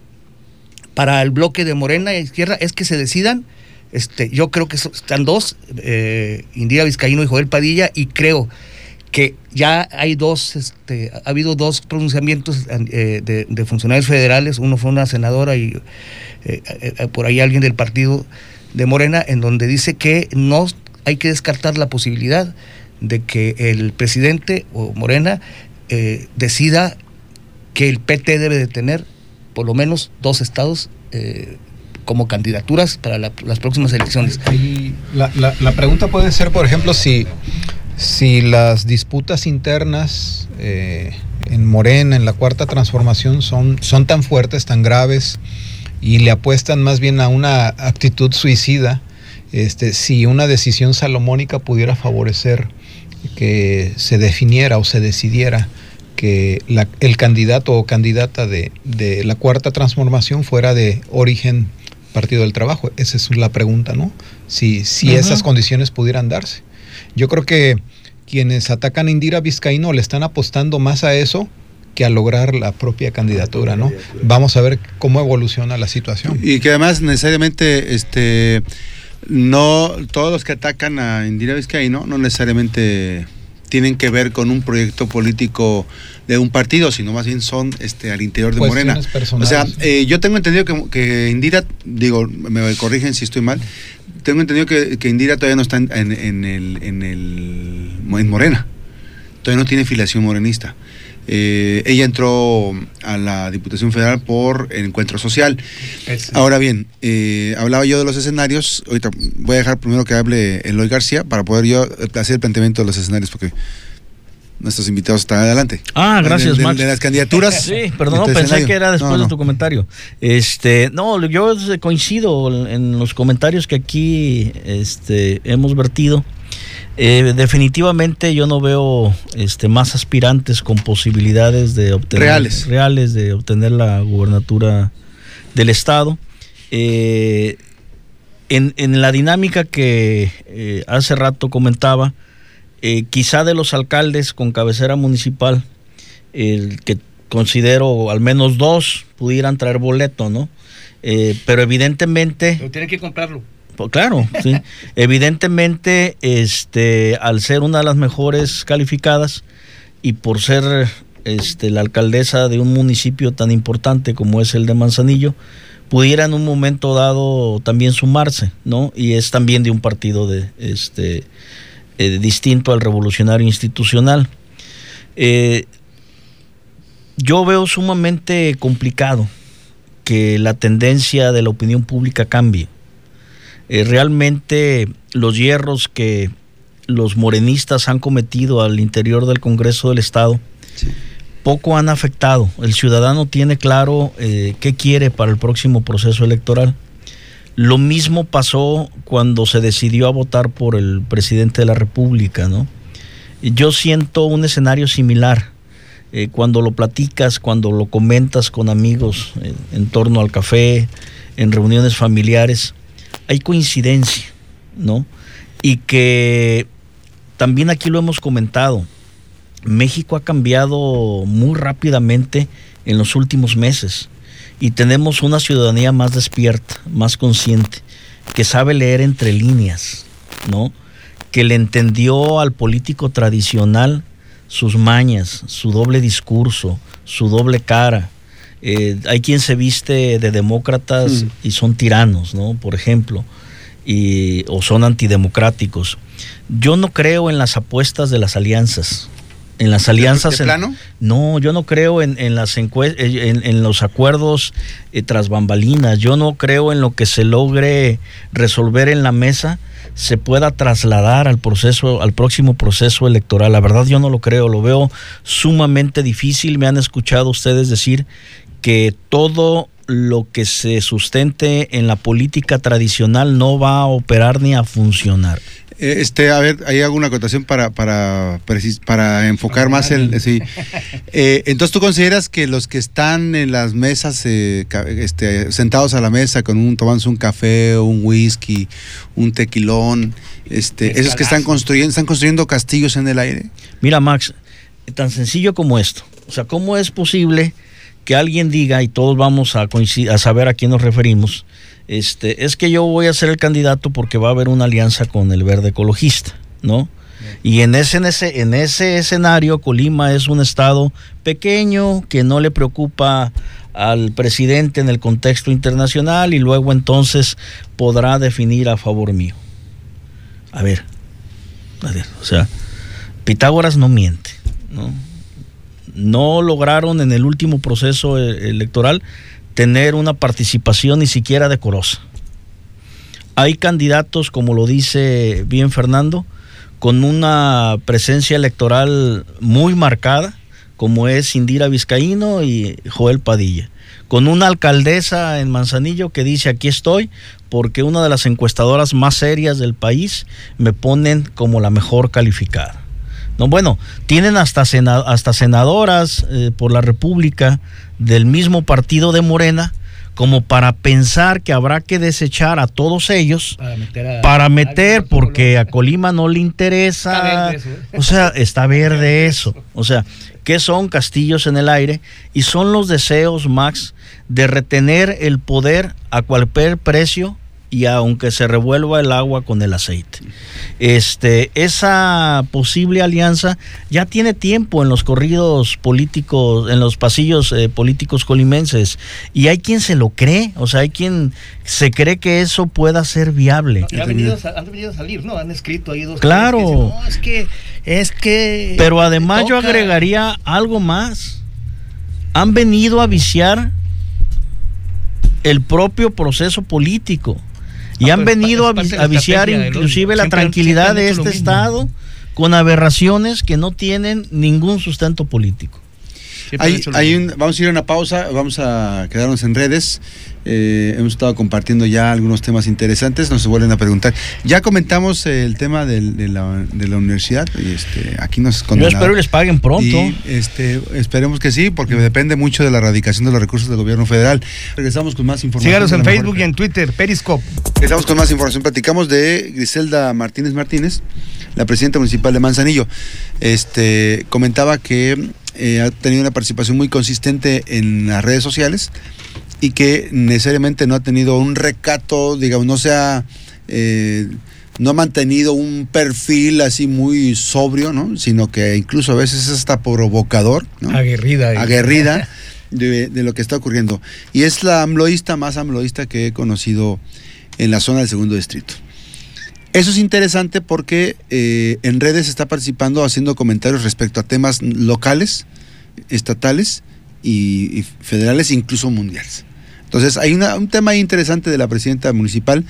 para el bloque de Morena y Izquierda es que se decidan. Este, yo creo que están dos, eh, Indira Vizcaíno y Joel Padilla, y creo que ya hay dos, este, ha habido dos pronunciamientos eh, de, funcionarios federales, uno fue una senadora y eh, eh, por ahí alguien del partido de Morena, en donde dice que no hay que descartar la posibilidad de que el presidente o Morena decida que el PT debe de tener por lo menos dos estados como candidaturas para la- las próximas elecciones. La, la- pregunta puede ser, por ejemplo, si, si las disputas internas eh, en Morena, en la cuarta transformación, son, son tan fuertes, tan graves, y le apuestan más bien a una actitud suicida, este, si una decisión salomónica pudiera favorecer que se definiera o se decidiera que el candidato o candidata de, de la cuarta transformación fuera de origen Partido del Trabajo. Esa es la pregunta, ¿no? Si, si esas condiciones pudieran darse. Yo creo que quienes atacan a Indira Vizcaíno le están apostando más a eso que a lograr la propia candidatura, ¿no? Vamos a ver cómo evoluciona la situación. Y que además necesariamente este no todos los que atacan a Indira Vizcaíno no necesariamente tienen que ver con un proyecto político de un partido, sino más bien son este al interior de Morena. O sea, eh, yo tengo entendido que, que Indira, digo, me corrigen si estoy mal, tengo entendido que, que Indira todavía no está en, en- en el, en el en Morena, todavía no tiene filiación morenista. Eh, ella entró a la Diputación Federal por el encuentro social. Ahora bien, eh, hablaba yo de los escenarios. Ahorita voy a dejar primero que hable Eloy García para poder yo hacer el planteamiento de los escenarios porque nuestros invitados están adelante. Ah, gracias, de, de- Max. de las candidaturas. Sí, perdón, tu pensé escenario. que era después No, no. de tu comentario. Este, no, yo coincido en los comentarios que aquí este, hemos vertido. Eh, definitivamente yo no veo este, más aspirantes con posibilidades de obtener Reales. reales de obtener la gubernatura del estado. Eh, en, en la dinámica que eh, hace rato comentaba, eh, quizá de los alcaldes con cabecera municipal, el que considero al menos dos pudieran traer boleto, ¿no? Eh, pero evidentemente... Pero tienen que comprarlo. Pues claro, sí. Evidentemente, este, al ser una de las mejores calificadas y por ser este, la alcaldesa de un municipio tan importante como es el de Manzanillo, pudiera en un momento dado también sumarse, ¿no? Y es también de un partido de, este, eh, distinto al revolucionario institucional. Eh, yo veo sumamente complicado que la tendencia de la opinión pública cambie. Eh, realmente los hierros que los morenistas han cometido al interior del Congreso del Estado poco han afectado. El ciudadano tiene claro eh, qué quiere para el próximo proceso electoral. Lo mismo pasó cuando se decidió a votar por el presidente de la República, ¿no? Yo siento un escenario similar. Eh, cuando lo platicas, cuando lo comentas con amigos en torno al café, en reuniones familiares, hay coincidencia, ¿no? Y que también aquí lo hemos comentado, México ha cambiado muy rápidamente en los últimos meses y tenemos una ciudadanía más despierta, más consciente, que sabe leer entre líneas, ¿no? Que le entendió al político tradicional sus mañas, su doble discurso, su doble cara, eh, hay quien se viste de demócratas mm. y son tiranos, ¿no? Por ejemplo, y, o son antidemocráticos. Yo no creo en las apuestas de las alianzas. En las alianzas. ¿De plano? no, yo no creo en, las eh, en, los acuerdos eh, tras bambalinas. Yo no creo en lo que se logre resolver en la mesa se pueda trasladar al proceso, al próximo proceso electoral. La verdad yo no lo creo, lo veo sumamente difícil. Me han escuchado ustedes decir que todo lo que se sustente en la política tradicional no va a operar ni a funcionar. Este, a ver, hay alguna acotación para, para, para enfocar más el. Sí. Eh, entonces, ¿tú consideras que los que están en las mesas, eh, este, sentados a la mesa con un, tomándose un café, un whisky, un tequilón, este, esos que están construyendo, están construyendo castillos en el aire? Mira, Max, tan sencillo como esto. O sea, ¿cómo es posible que alguien diga, y todos vamos a, a saber a quién nos referimos, este, es que yo voy a ser el candidato porque va a haber una alianza con el verde ecologista, ¿no? Y en ese, en ese, en ese escenario, Colima es un estado pequeño que no le preocupa al presidente en el contexto internacional y luego entonces podrá definir a favor mío. A ver, a ver, o sea, Pitágoras no miente, ¿no? No lograron en el último proceso e-, electoral tener una participación ni siquiera decorosa. Hay candidatos, como lo dice bien Fernando, con una presencia electoral muy marcada, como es Indira Vizcaíno y Joel Padilla, con una alcaldesa en Manzanillo que dice aquí estoy porque una de las encuestadoras más serias del país me ponen como la mejor calificada. No, bueno, tienen hasta, hasta senadoras eh, por la República del mismo partido de Morena como para pensar que habrá que desechar a todos ellos para meter, porque a Colima no le interesa, ¿eh? o sea, está verde eso, o sea, que son castillos en el aire y son los deseos, Max, de retener el poder a cualquier precio y aunque se revuelva el agua con el aceite. Este, esa posible alianza ya tiene tiempo en los corridos políticos, en los pasillos eh, políticos colimenses, y hay quien se lo cree, o sea, hay quien se cree que eso pueda ser viable. han, venido, a salir, ¿no? Han escrito ahí dos. Claro. es que, es que. Pero además yo agregaría algo más. Han venido a viciar el propio proceso político. Y han venido a, viciar inclusive la tranquilidad de este Estado con aberraciones que no tienen ningún sustento político. Hay, vamos a ir a una pausa, vamos a quedarnos en redes. Eh, hemos estado compartiendo ya algunos temas interesantes, nos vuelven a preguntar. Ya comentamos el tema de, la, universidad y este, aquí nos Yo espero que les paguen pronto. este, esperemos que sí, porque depende mucho de la erradicación de los recursos del gobierno federal. Regresamos con más información. Síganos en Facebook y en Twitter, Periscope. Regresamos con más información. Platicamos de Griselda Martínez Martínez, la presidenta municipal de Manzanillo. Este, comentaba que eh, ha tenido una participación muy consistente en las redes sociales y que necesariamente no ha tenido un recato, digamos, no sea... Eh, no ha mantenido un perfil así muy sobrio, ¿no? Sino que incluso a veces es hasta provocador, ¿no? Aguerrida. Aguerrida de, de, lo que está ocurriendo. Y es la amloísta más amloísta que he conocido en la zona del segundo distrito. Eso es interesante porque eh, en redes está participando haciendo comentarios respecto a temas locales, estatales y, federales, incluso mundiales. Entonces hay un tema interesante de la presidenta municipal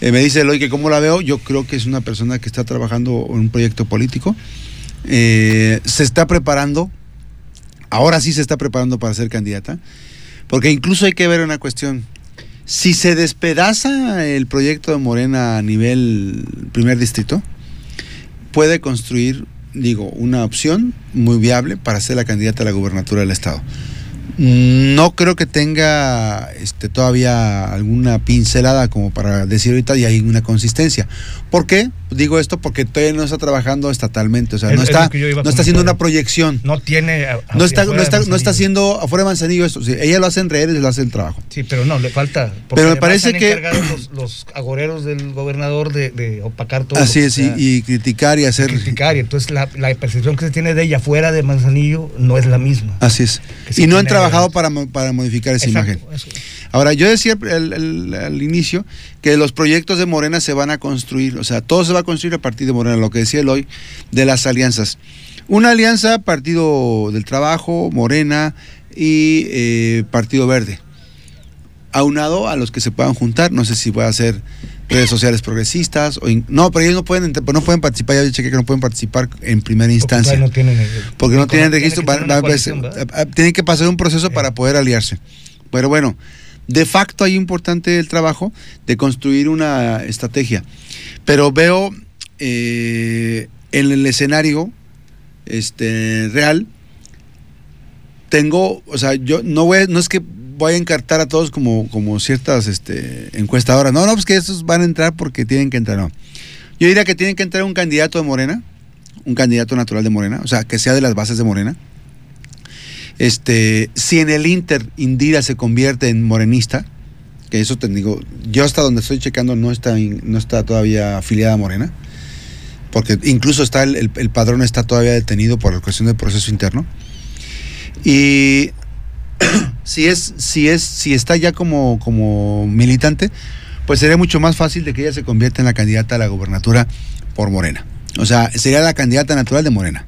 eh, me dice Eloy que cómo la veo, yo creo que es una persona que está trabajando en un proyecto político. Eh, se está preparando, ahora sí se está preparando para ser candidata, porque incluso hay que ver una cuestión. Si se despedaza el proyecto de Morena a nivel primer distrito, puede construir, digo, una opción muy viable para ser la candidata a la gubernatura del estado. No creo que tenga este, todavía alguna pincelada como para decir ahorita y hay una consistencia. ¿Por qué? Digo esto porque todavía no está trabajando estatalmente, o sea, Es- no es está, no está haciendo una proyección. No tiene. a- No está, no está, no está Manzanillo. haciendo afuera de Manzanillo esto. sí, ella lo hace en redes, lo hace el trabajo. Sí, pero no, le falta. Pero me parece que- Los, los agoreros del gobernador de, de opacar todo. Así es, y, sea, y criticar y hacer. criticar. Y entonces la, la percepción que se tiene de ella fuera de Manzanillo no es la misma. Así es. Y no han trabajado para, para modificar esa Exacto, imagen. eso. Ahora, yo decía al, al- al inicio que los proyectos de Morena se van a construir, o sea, todo se va a construir a partir de Morena, lo que decía él hoy, de las alianzas. Una alianza, Partido del Trabajo, Morena y eh, Partido Verde. Aunado a los que se puedan juntar, no sé si puede ser redes sociales progresistas o in- no, pero ellos no pueden no pueden participar, ya chequé que no pueden participar en primera instancia todavía no tienen el- porque no tienen tiene registro, que pues, eh, eh, tienen que pasar un proceso para poder aliarse. Pero bueno, de facto hay importante el trabajo de construir una estrategia. Pero veo eh, en el escenario este, real, tengo, o sea, yo no voy, no es que voy a encartar a todos como, como ciertas este, encuestadoras. No, no, pues que estos van a entrar porque tienen que entrar. Yo diría que tienen que entrar un candidato de Morena, un candidato natural de Morena, o sea, que sea de las bases de Morena. Este, si en el Inter Indira se convierte en morenista, que eso te digo, yo hasta donde estoy checando no está, no está todavía afiliada a Morena, porque incluso está el, el- el padrón está todavía detenido por la cuestión del proceso interno. Y si es, si es, si está ya como, como militante, pues sería mucho más fácil de que ella se convierta en la candidata a la gubernatura por Morena. O sea, sería la candidata natural de Morena.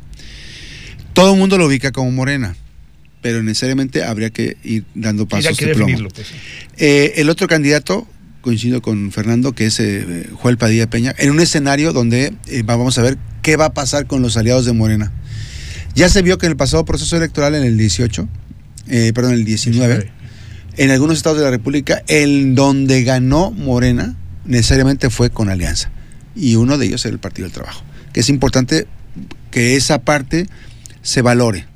Todo el mundo lo ubica como Morena, pero necesariamente habría que ir dando pasos que de plomo. pues. Eh, el otro candidato, coincido con Fernando, que es eh, Joel Padilla Peña, en un escenario donde eh, vamos a ver qué va a pasar con los aliados de Morena. Ya se vio que en el pasado proceso electoral, en el 18, eh, perdón, en el 19, en algunos estados de la República, en donde ganó Morena, necesariamente fue con alianza. Y uno de ellos era el Partido del Trabajo. Que es importante que esa parte se valore.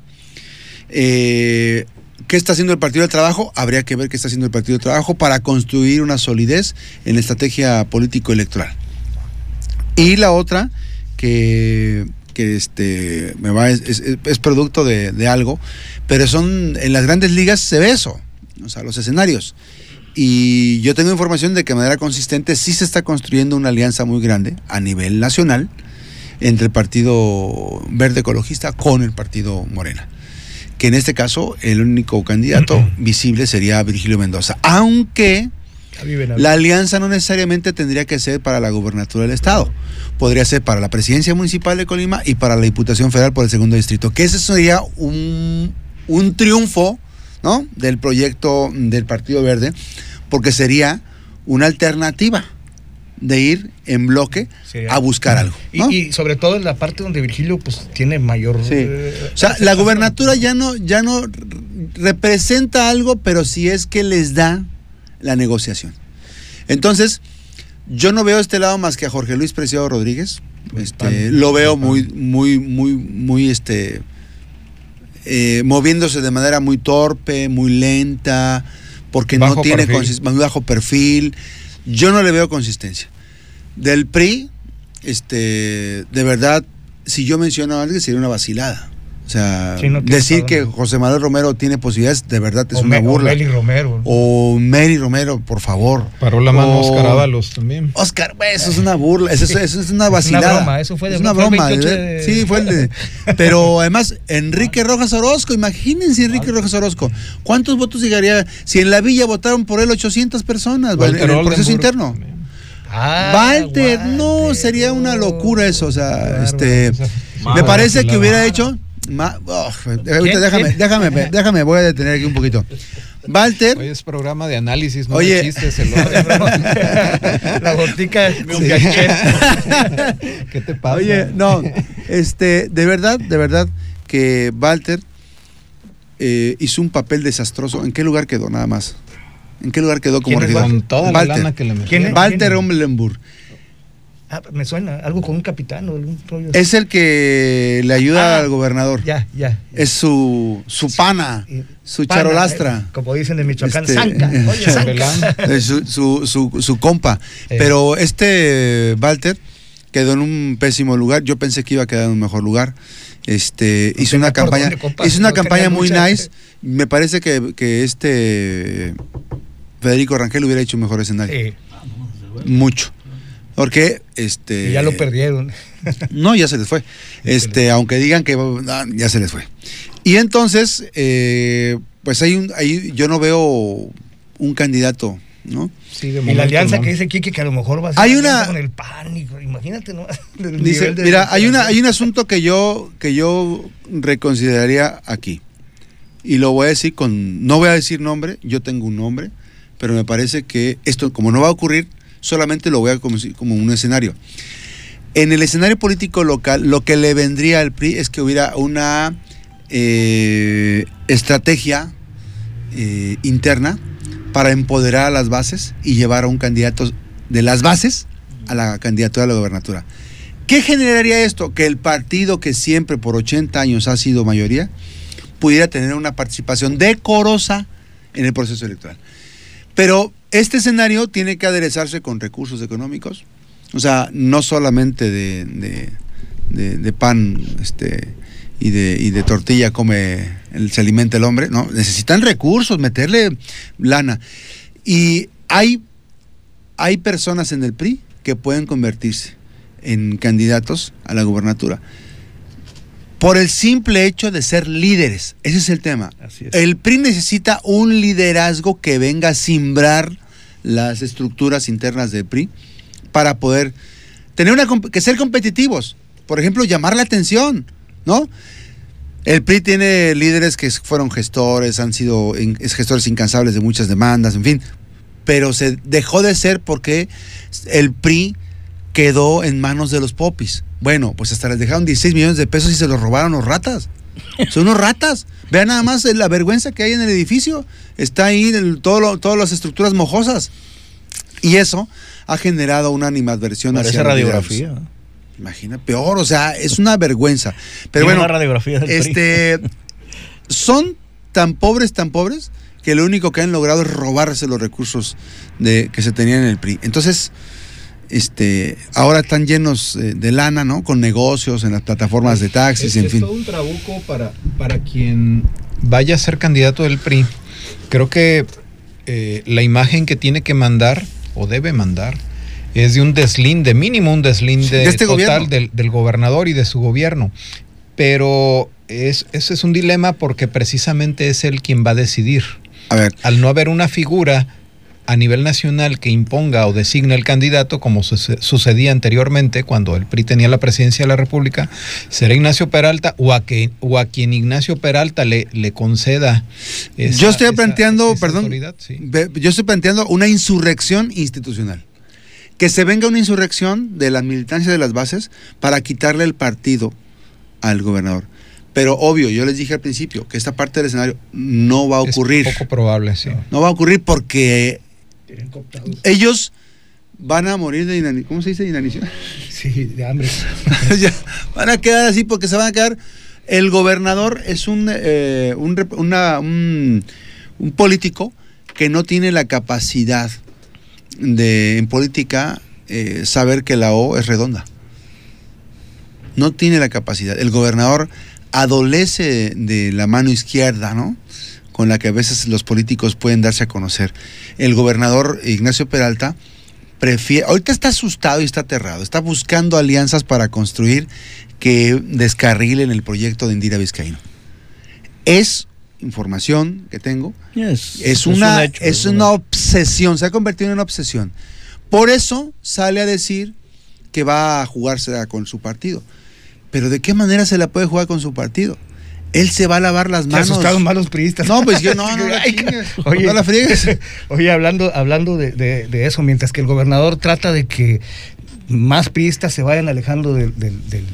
Eh, ¿Qué está haciendo el Partido del Trabajo? Habría que ver qué está haciendo el Partido del Trabajo para construir una solidez en la estrategia político-electoral. Y la otra, que, que este, me va, es, es- producto de, de algo, pero son en las grandes ligas se ve eso, o sea, los escenarios. Y yo tengo información de que de manera consistente sí se está construyendo una alianza muy grande a nivel nacional entre el Partido Verde Ecologista con el Partido Morena. Que en este caso el único candidato visible sería Virgilio Mendoza. Aunque la alianza no necesariamente tendría que ser para la gubernatura del Estado. Podría ser para la presidencia municipal de Colima y para la Diputación Federal por el segundo distrito. Que ese sería un, un triunfo ¿no? del proyecto del Partido Verde, porque sería una alternativa de ir en bloque Sí. a buscar algo. Y, ¿no? y sobre todo en la parte donde Virgilio pues tiene mayor Sí. eh, O sea, la gubernatura ya no, ya no representa algo, pero sí es que les da la negociación. Entonces, yo no veo este lado más que a Jorge Luis Preciado Rodríguez. Este, lo veo muy, muy, muy, muy, este, eh, moviéndose de manera muy torpe, muy lenta, porque no tiene perfil. bajo perfil. Yo no le veo consistencia. Del PRI, este, de verdad, si yo menciono a alguien sería una vacilada. O sea, Sí, no tiene decir que. José Manuel Romero tiene posibilidades, de verdad es O una Me- o burla. Meli Romero. O Mary Romero, por favor. Paró la mano O- Oscar Ábalos también. Oscar, eso es una burla, eso, es- eso es una vacilada. broma, eso fue de Es una broma, broma. fue el de 28 ver- de- Sí, fue el de. Pero además, Enrique Rojas Orozco, imagínense Enrique Rojas Orozco. ¿Cuántos votos llegaría? Si en la villa votaron por él 800 personas, en el proceso Oldenburg interno. también. Ah, Walter, no, sería una locura eso, o sea, este, o sea, me parece que hubiera hecho, ma- oh, ¿Quién? déjame, déjame, déjame, voy a detener aquí un poquito. Walter, Hoy es programa de análisis, no Oye. de chistes. el La botica con Sí. cachet. ¿Qué te pasa? Oye, no, este, de verdad, de verdad que Walter eh, hizo un papel desastroso. ¿En qué lugar quedó nada más? ¿En qué lugar quedó como ¿Quién es regidor? Con toda la Walter. lana que le ¿Quién metieron. es? Walter Omlenburg. Ah, me suena, algo con un capitán o algún rollo. Es el que le ayuda Ah, al gobernador. Ya, ya. Es su, su pana, su pana, charolastra. eh, Como dicen de Michoacán, Este, zanca. Oye, zanca. Eh, su, su, su, su compa. Eh. Pero este Walter quedó en un pésimo lugar. Yo pensé que iba a quedar en un mejor lugar. Este, No hizo una campaña, dónde, compa, hizo una no campaña muy mucha- nice. Me parece que, que este Federico Rangel hubiera hecho un mejor escenario. Mucho. Porque este y ya lo perdieron. No, ya se les fue. Este, aunque digan que ah, ya se les fue. Y entonces, eh, pues hay un, ahí yo no veo un candidato, ¿no? Sí, de Y la momento, alianza ¿no? que dice Kike que a lo mejor va a ser Hay una- con el pánico. Imagínate, ¿no? Dice, de mira, hay una, hay un asunto que yo, que yo reconsideraría aquí. Y lo voy a decir con, no voy a decir nombre, yo tengo un nombre, pero me parece que esto, como no va a ocurrir, solamente lo voy a como, como un escenario. En el escenario político local, lo que le vendría al PRI es que hubiera una eh, estrategia eh, interna para empoderar a las bases y llevar a un candidato de las bases a la candidatura a la gobernatura. ¿Qué generaría esto? Que el partido que siempre por 80 años ha sido mayoría pudiera tener una participación decorosa en el proceso electoral. Pero este escenario tiene que aderezarse con recursos económicos, o sea, no solamente de, pan este, y, de, y de tortilla come, el- se alimenta el hombre, no, necesitan recursos, meterle lana. Y hay, hay personas en el PRI que pueden convertirse en candidatos a la gubernatura por el simple hecho de ser líderes. Ese es el tema. Así es. El PRI necesita un liderazgo que venga a simbrar las estructuras internas del PRI para poder tener una que ser competitivos. Por ejemplo, llamar la atención, ¿no? El PRI tiene líderes que fueron gestores, han sido gestores incansables de muchas demandas, en fin, pero se dejó de ser porque el PRI quedó en manos de los popis. Bueno, pues hasta les dejaron 16 millones de pesos y se los robaron los ratas. Son unos ratas. Vean nada más la vergüenza que hay en el edificio. Está ahí el- todo lo- todas las estructuras mojosas. Y eso ha generado una animadversión Parece hacia radiografía. Imagina, peor, o sea, es una vergüenza. Pero bueno, una radiografía del PRI. este, son tan pobres, tan pobres, que lo único que han logrado es robarse los recursos de, que se tenían en el PRI. Entonces, este, ahora están llenos eh, de lana, ¿no? Con negocios en las plataformas de taxis, Es, en es fin. todo un trabuco para, para quien vaya a ser candidato del PRI. Creo que eh, la imagen que tiene que mandar o debe mandar es de un deslinde, mínimo un deslinde De este total del, del gobernador y de su gobierno. Pero es, ese es un dilema porque precisamente es él quien va a decidir. A ver, Al no haber una figura a nivel nacional que imponga o designe el candidato, como suce- sucedía anteriormente cuando el PRI tenía la presidencia de la República, será Ignacio Peralta o a, que, o a quien Ignacio Peralta le, le conceda. esa- yo estoy planteando, esa perdón, sí. yo estoy planteando una insurrección institucional. Que se venga una insurrección de la militancia de las bases para quitarle el partido al gobernador. Pero obvio, yo les dije al principio que esta parte del escenario no va a Es ocurrir. poco probable, sí. No va a ocurrir porque Cooptados. ellos van a morir de inanición. ¿Cómo se dice inanición? Sí, de hambre. Van a quedar así porque se van a quedar. El gobernador es un, eh, un, una- un, un político que no tiene la capacidad de, en política, eh, saber que la O es redonda. No tiene la capacidad. El gobernador adolece de la mano izquierda, ¿no? Con la que a veces los políticos pueden darse a conocer. El gobernador Ignacio Peralta prefiere, ahorita está asustado y está aterrado, está buscando alianzas para construir que descarrilen el proyecto de Indira Vizcaíno. Es información que tengo, Yes, es, un una, hecho, es un una obsesión, se ha convertido en una obsesión. Por eso sale a decir que va a jugársela con su partido. Pero ¿de qué manera se la puede jugar con su partido? Él se va a lavar las manos. asustaron más los priistas. No, pues yo no, no la Oye, no la friegues. Oye, hablando, hablando de, de- de eso, mientras que el gobernador trata de que más priistas se vayan alejando del, del- del-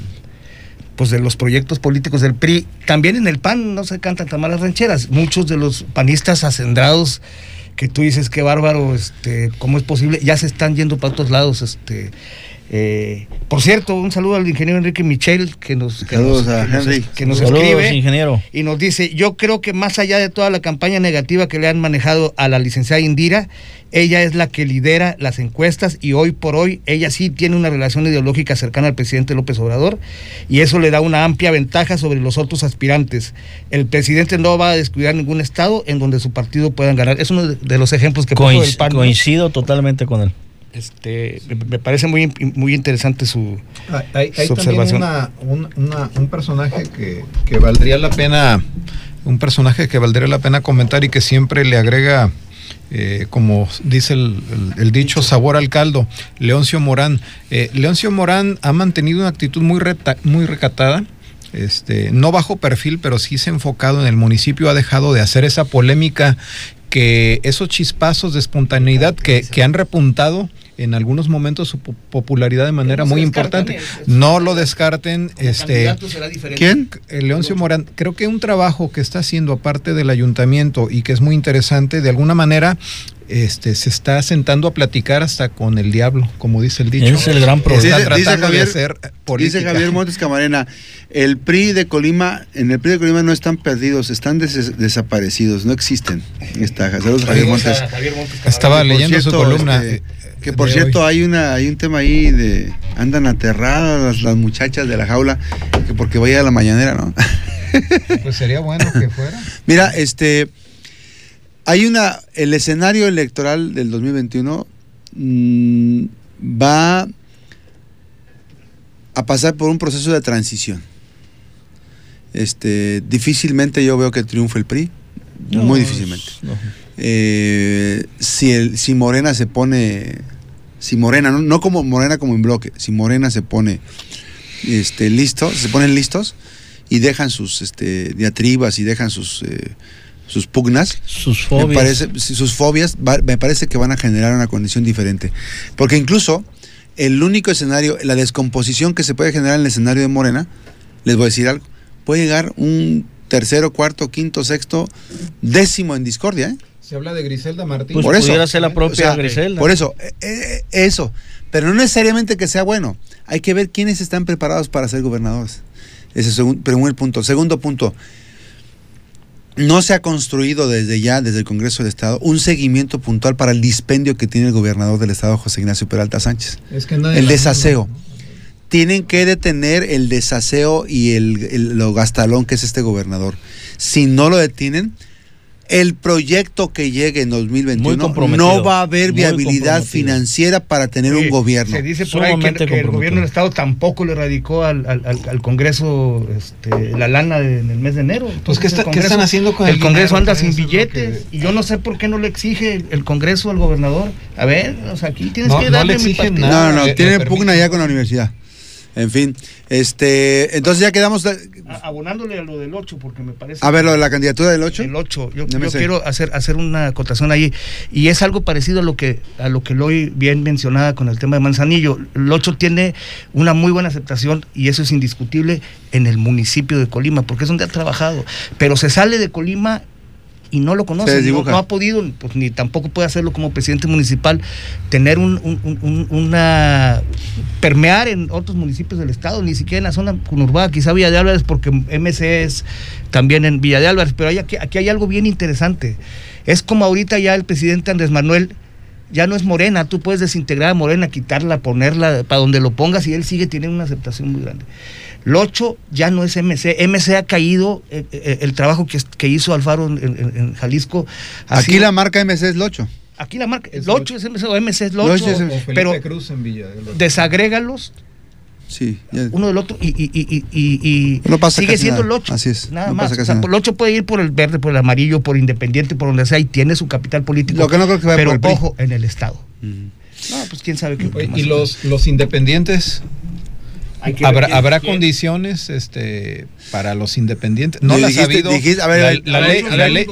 pues de los proyectos políticos del PRI, también en el PAN no se cantan tan malas rancheras. Muchos de los panistas acendrados que tú dices qué bárbaro, este, cómo es posible, ya se están yendo para otros lados, este. Eh, por cierto, un saludo al ingeniero Enrique Michel que nos, que Saludos nos- a que nos- Henry. que nos Saludos, escribe ingeniero. y nos dice, yo creo que más allá de toda la campaña negativa que le han manejado a la licenciada Indira, ella es la que lidera las encuestas y hoy por hoy ella sí tiene una relación ideológica cercana al presidente López Obrador y eso le da una amplia ventaja sobre los otros aspirantes. El presidente no va a descuidar ningún estado en donde su partido pueda ganar. Es uno de- los ejemplos que puso Coinc- del PAN. ¿no? coincido totalmente con él. Este, me- me parece muy, muy interesante su... Hay, hay- Su observación. una- un, una- un personaje que, que valdría la pena, un personaje que valdría la pena comentar y que siempre le agrega, eh, como dice el, el- el dicho, sabor al caldo, Leoncio Morán. Eh, Leoncio Morán ha mantenido una actitud muy, reta- muy recatada. Este, no bajo perfil, pero sí se ha enfocado en el municipio, ha dejado de hacer esa polémica que esos chispazos de espontaneidad que, que han repuntado en algunos momentos su po- popularidad de manera No muy importante. eh, No lo descarten. Este, ¿Quién? el Leoncio Morán, creo que un trabajo que está haciendo aparte del ayuntamiento y que es muy interesante, de alguna manera este, se está sentando a platicar hasta con el diablo, como dice el dicho. Ese es el gran problema. Está Dice- Javier- de hacer política. Dice Javier Montes Camarena, el PRI de Colima, en el PRI de Colima no están perdidos, están des- desaparecidos, no existen. Está, saludos Javier Montes. Estaba Que por leyendo su columna. este, eh, que por cierto hoy. hay una hay un tema ahí de andan aterradas las, las muchachas de la jaula que porque vaya a la mañanera, ¿no? Pues sería bueno que fuera. Mira, este hay una el escenario electoral del 2021 mm, va a pasar por un proceso de transición. Este, difícilmente yo veo que triunfe el PRI, muy difícilmente. no. Eh, si, el, si Morena se pone, si Morena, no, no como Morena como en bloque, si Morena se pone este, listo, se ponen listos y dejan sus este, diatribas y dejan sus, eh, sus pugnas, Sus me fobias. parece, si sus fobias, va- me parece que van a generar una condición diferente. Porque incluso el único escenario, la descomposición que se puede generar en el escenario de Morena, les voy a decir algo, puede llegar un tercero, cuarto, quinto, sexto, décimo en discordia, ¿eh? Se habla de Griselda Martín. Pues por eso. pudiera ser la propia O sea, Griselda. Por eso, eh, eh, eso. Pero no necesariamente que sea bueno. Hay que ver quiénes están preparados para ser gobernadores. Ese es un primer punto. Segundo punto. No se ha construido desde ya, desde el Congreso del Estado, un seguimiento puntual para el dispendio que tiene el gobernador del Estado, José Ignacio Peralta Sánchez. Es que El desaseo. Tienen que detener el desaseo y el, el- lo gastalón que es este gobernador. Si no lo detienen, el proyecto que llegue en Muy 2021 comprometido, no va a haber viabilidad financiera para tener un gobierno. Se dice por ahí que, el gobierno del Estado tampoco le radicó al, al- al- al Congreso este, la lana de- en el mes de enero. Pues, ¿qué Entonces, está- el qué Congreso- están haciendo con el el Congreso dinero? anda sin billetes que- y yo no sé por qué no le exige el, el Congreso al gobernador. A ver, o sea, aquí tienes No- que no darle le mi exigen partido. no, no, no, le- le tienen permiten. pugna ya con la universidad. En fin, este, entonces ya quedamos. A- Abonándole a lo del 8, porque me parece. A ver, lo de la candidatura del 8. El 8. Yo, quiero hacer, hacer una acotación ahí. Y es algo parecido a lo que a lo que Loy bien mencionaba con el tema de Manzanillo. El 8 tiene una muy buena aceptación y eso es indiscutible en el municipio de Colima, porque es donde ha trabajado. Pero se sale de Colima y no lo conoce, no, ha podido, pues, ni tampoco puede hacerlo como presidente municipal, tener un, un- un- un- una permear en otros municipios del estado, ni siquiera en la zona conurbada, quizá Villa de Álvarez, porque MC es también en Villa de Álvarez, pero hay aquí, aquí hay algo bien interesante. Es como ahorita ya el presidente Andrés Manuel ya no es Morena, tú puedes desintegrar a Morena, quitarla, ponerla para donde lo pongas y él sigue teniendo una aceptación muy grande. Locho ya no es MC, MC ha caído, eh, eh, el trabajo que, que hizo Alfaro en, en- en Jalisco. Aquí sido- la marca MC es Locho. Aquí la marca, Es Locho es MC o MC es Locho, Locho es Felipe pero Cruz en Villa desagrégalos Sí. ya- uno del otro y, y- y- y- y- y No pasa sigue siendo nada. Locho. Así es, Nada no más. pasa O sea, nada. Puede ir por el verde, por el amarillo, por independiente, por donde sea y tiene su capital político. Lo que no creo que vaya pero por el PRI. ojo, en el Estado. Mm. No, pues quién sabe qué. Oye, qué más y los, los independientes, ¿habrá, habrá condiciones este, para los independientes? No Dijiste- las ha habido. dijiste- a ver, la, la ley, la ley.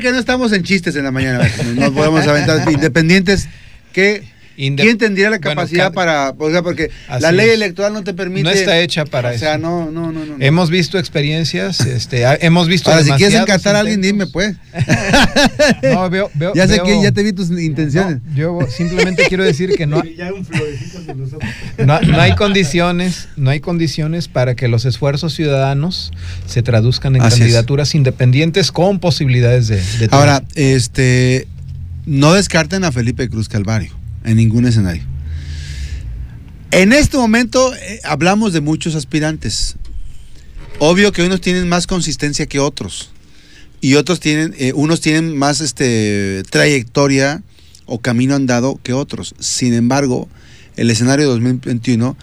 que no estamos en chistes en la mañana. No nos podemos aventar. Independientes, ¿qué? Inde- ¿Quién tendría la capacidad para.? O sea, porque la ley es. electoral no te permite. no está hecha para O sea, eso. no, no, no. no. Hemos visto experiencias, este, hemos visto. Ahora, si quieres encartar a alguien, dime, pues. No, veo, veo- Ya sé veo- que ya te vi tus intenciones. No, yo simplemente quiero decir que no, no, no hay condiciones, no hay condiciones para que los esfuerzos ciudadanos se traduzcan en Así es. candidaturas independientes con posibilidades de, de Ahora, este. No descarten a Felipe Cruz Calvario en ningún escenario. En este momento eh, hablamos de muchos aspirantes. Obvio que unos tienen más consistencia que otros. Y otros tienen, eh, unos tienen más este, trayectoria o camino andado que otros. Sin embargo, el escenario 2021,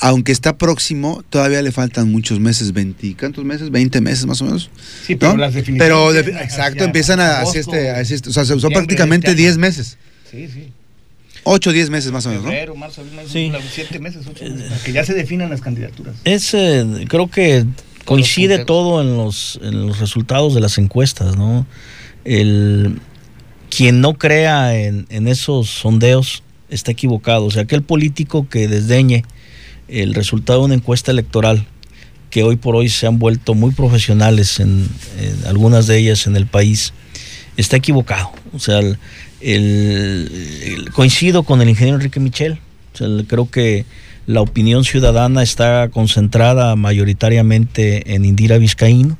aunque está próximo, todavía le faltan muchos meses, 20, ¿cuántos meses? 20 meses más o menos. Sí, pero ¿no? las definiciones. Pero de- exacto, empiezan a así este, este- o sea, son septiembre prácticamente de este 10 año. meses, Sí, sí. 8 o 10 meses más o menos, ¿no? Febrero, marzo, abril, mayo, Sí. junio, siete meses, ocho meses, para que ya se definan las candidaturas. Es, eh, creo que coincide todo en los, en los resultados de las encuestas, ¿no? El, quien no crea en, en esos sondeos está equivocado. O sea, aquel político que desdeñe el resultado de una encuesta electoral, que hoy por hoy se han vuelto muy profesionales en, en algunas de ellas en el país, está equivocado. O sea, el- coincido con el ingeniero Enrique Michel. Creo que la opinión ciudadana está concentrada mayoritariamente en Indira Vizcaíno.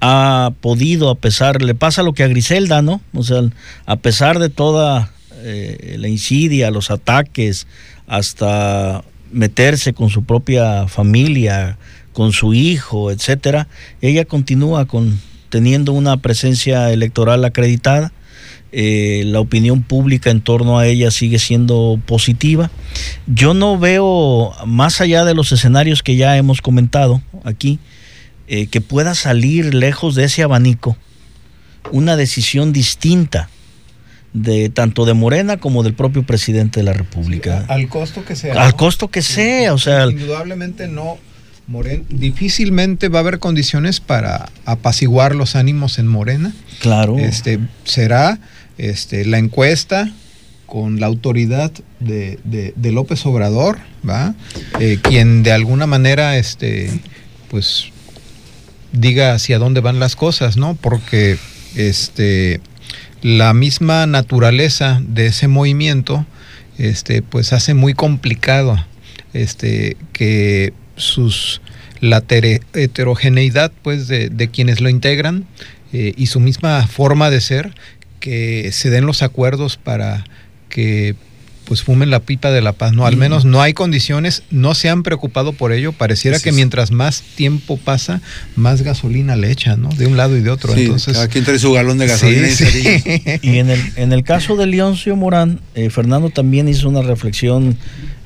Ha podido, a pesar, le pasa lo que a Griselda, ¿no? O sea, a pesar de toda eh, la insidia, los ataques, hasta meterse con su propia familia, con su hijo, etcétera, ella continúa con teniendo una presencia electoral acreditada. Eh, la opinión pública en torno a ella sigue siendo positiva. Yo no veo, más allá de los escenarios que ya hemos comentado aquí, eh, que pueda salir lejos de ese abanico una decisión distinta de tanto de Morena como del propio presidente de la República. al costo que sea. Al ¿no? costo que sea, o sea, indudablemente no. Morena, difícilmente va a haber condiciones para apaciguar los ánimos en Morena. claro. Este será este, la encuesta con la autoridad de, de- López Obrador, ¿va? Eh, quien de alguna manera, este, pues, diga hacia dónde van las cosas, ¿no? Porque, este, la misma naturaleza de ese movimiento, este, pues, hace muy complicado, este, que sus la heterogeneidad, pues, de, de quienes lo integran eh, y su misma forma de ser, que se den los acuerdos para que pues fumen la pipa de la paz. No, al menos no hay condiciones, no se han preocupado por ello. Pareciera que mientras más tiempo pasa, más gasolina le echan, ¿no? De un lado y de otro. Sí, Entonces, cada quien trae su galón de gasolina sí, y. Y en el, en el caso de Leoncio Morán, eh, Fernando también hizo una reflexión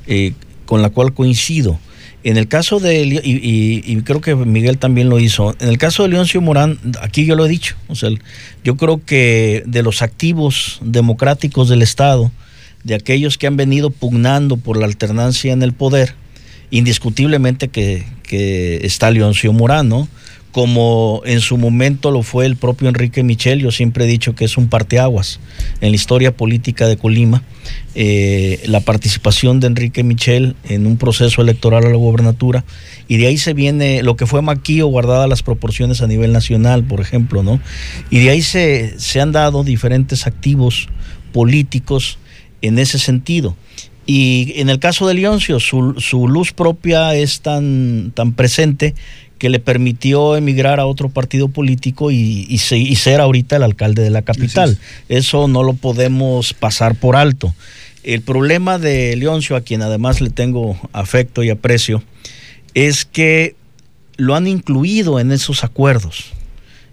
eh, con la cual coincido. En el caso de, y, y- y creo que Miguel también lo hizo, en el caso de Leoncio Morán, aquí yo lo he dicho, o sea, yo creo que de los activos democráticos del Estado, de aquellos que han venido pugnando por la alternancia en el poder, indiscutiblemente que, que está Leoncio Morán, ¿no? Como en su momento lo fue el propio Enrique Michel, yo siempre he dicho que es un parteaguas en la historia política de Colima, eh, la participación de Enrique Michel en un proceso electoral a la gobernatura, y de ahí se viene lo que fue Maquillo, guardadas las proporciones a nivel nacional, por ejemplo, ¿no? Y de ahí se, se han dado diferentes activos políticos en ese sentido. Y en el caso de Leoncio, su, su luz propia es tan, tan presente que le permitió emigrar a otro partido político y, y se- y ser ahorita el alcalde de la capital. Eso no lo podemos pasar por alto. El problema de Leoncio, a quien además le tengo afecto y aprecio, es que lo han incluido en esos acuerdos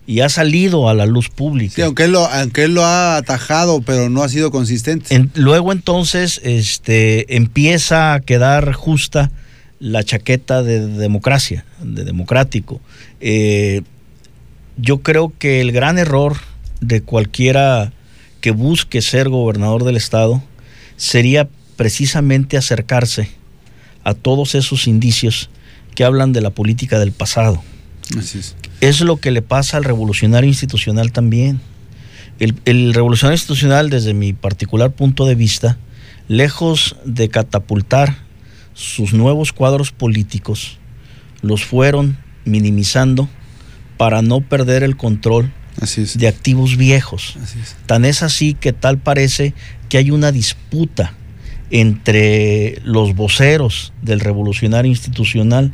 y ha salido a la luz pública. Sí, aunque él, lo, aunque él lo ha atajado, pero no ha sido consistente. En- luego entonces este, empieza a quedar justa la chaqueta de democracia, de democrático. Eh, yo creo que el gran error de cualquiera que busque ser gobernador del estado sería precisamente acercarse a todos esos indicios que hablan de la política del pasado. Así es. Es lo que le pasa al revolucionario institucional también. El, el revolucionario institucional, desde mi particular punto de vista, lejos de catapultar sus nuevos cuadros políticos, los fueron minimizando para no perder el control Así es. de activos viejos. Así es. Tan es así que tal parece que hay una disputa entre los voceros del revolucionario institucional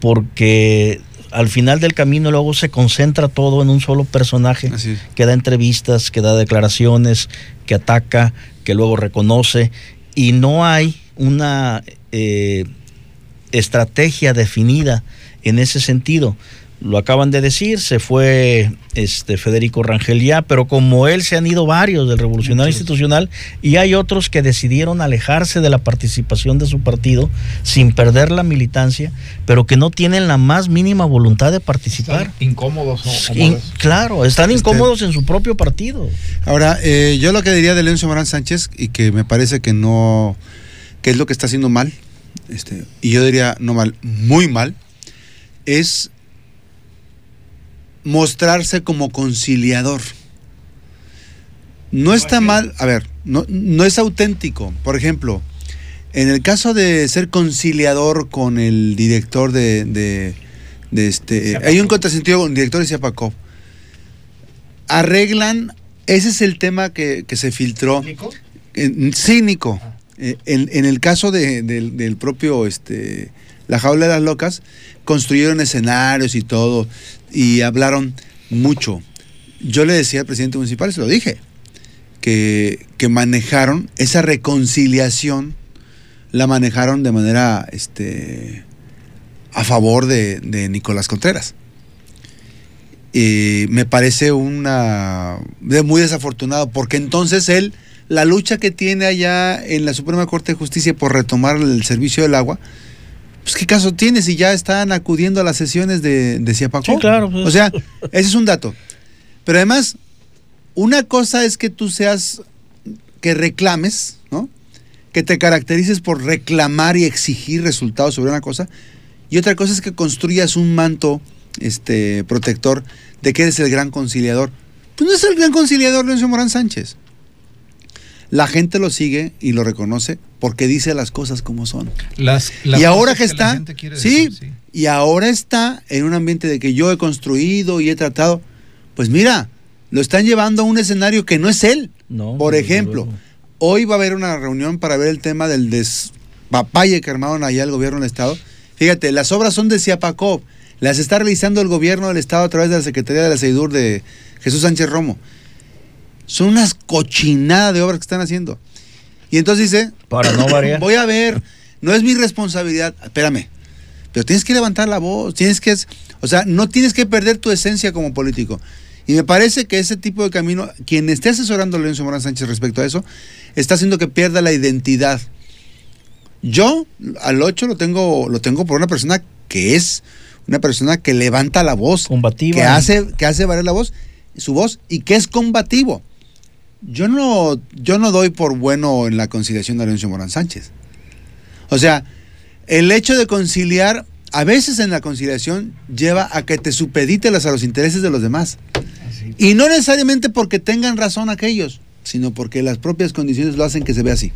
porque al final del camino luego se concentra todo en un solo personaje es. que da entrevistas, que da declaraciones, que ataca, que luego reconoce y no hay una eh, estrategia definida en ese sentido. Lo acaban de decir, se fue este Federico Rangel ya, pero como él se han ido varios del revolucionario institucional y hay otros que decidieron alejarse de la participación de su partido sin perder la militancia, pero que no tienen la más mínima voluntad de participar. Están incómodos o, o In- molestos. claro, están Este- incómodos en su propio partido. Ahora, eh, yo lo que diría de Leoncio Morán Sánchez, y que me parece que no, que es lo que está haciendo mal, este, y yo diría no mal, muy mal, es mostrarse como conciliador. No está mal, a ver, no, no es auténtico. Por ejemplo, en el caso de ser conciliador con el director de, de, de este, hay un contrasentido con el director de Ciapacop. Arreglan, ese es el tema que, que se filtró. Nico. Eh, En, el caso de- del, propio este, La Jaula de las Locas, construyeron escenarios y todo, y hablaron mucho. Yo le decía al presidente municipal, se lo dije, que, que manejaron esa reconciliación, la manejaron de manera este, a favor de, Nicolás Contreras. Y me parece una muy desafortunado, porque entonces él, la lucha que tiene allá en la Suprema Corte de Justicia por retomar el servicio del agua, pues qué caso tiene si ya están acudiendo a las sesiones de, de Ciapacó. Sí, claro, pues. O sea, ese es un dato. Pero además, una cosa es que tú seas, que reclames, ¿no? Que te caracterices por reclamar y exigir resultados sobre una cosa. Y otra cosa es que construyas un manto este, protector de que eres el gran conciliador. Pues no es el gran conciliador Leoncio Morán Sánchez. La gente lo sigue y lo reconoce porque dice las cosas como son. Las- las y ahora que está, sí, decir, y ahora está en un ambiente de que yo he construido y he tratado, pues mira, lo están llevando a un escenario que no es él. No, Por ejemplo, hoy va a haber una reunión para ver el tema del despapalle que armaron allá el gobierno del Estado. Fíjate, las obras son de Ciapacop, las está realizando el gobierno del Estado a través de la Secretaría de la Seidur de Jesús Sánchez Romo. Son unas cochinadas de obras que están haciendo. Y entonces dice, Para no variar. voy a ver, no es mi responsabilidad, espérame, pero tienes que levantar la voz, tienes que, o sea, no tienes que perder tu esencia como político. Y me parece que ese tipo de camino, quien esté asesorando a Lorenzo Morán Sánchez respecto a eso, está haciendo que pierda la identidad. Yo al 8 lo tengo, lo tengo por una persona que es una persona que levanta la voz, Combativa. que hace, que hace valer la voz, su voz y que es combativo. Yo no, yo no doy por bueno en la conciliación de Lorenzo Morán Sánchez. O sea, el hecho de conciliar, a veces en la conciliación, lleva a que te supedítelas a los intereses de los demás. Y no necesariamente porque tengan razón aquellos, sino porque las propias condiciones lo hacen que se vea así.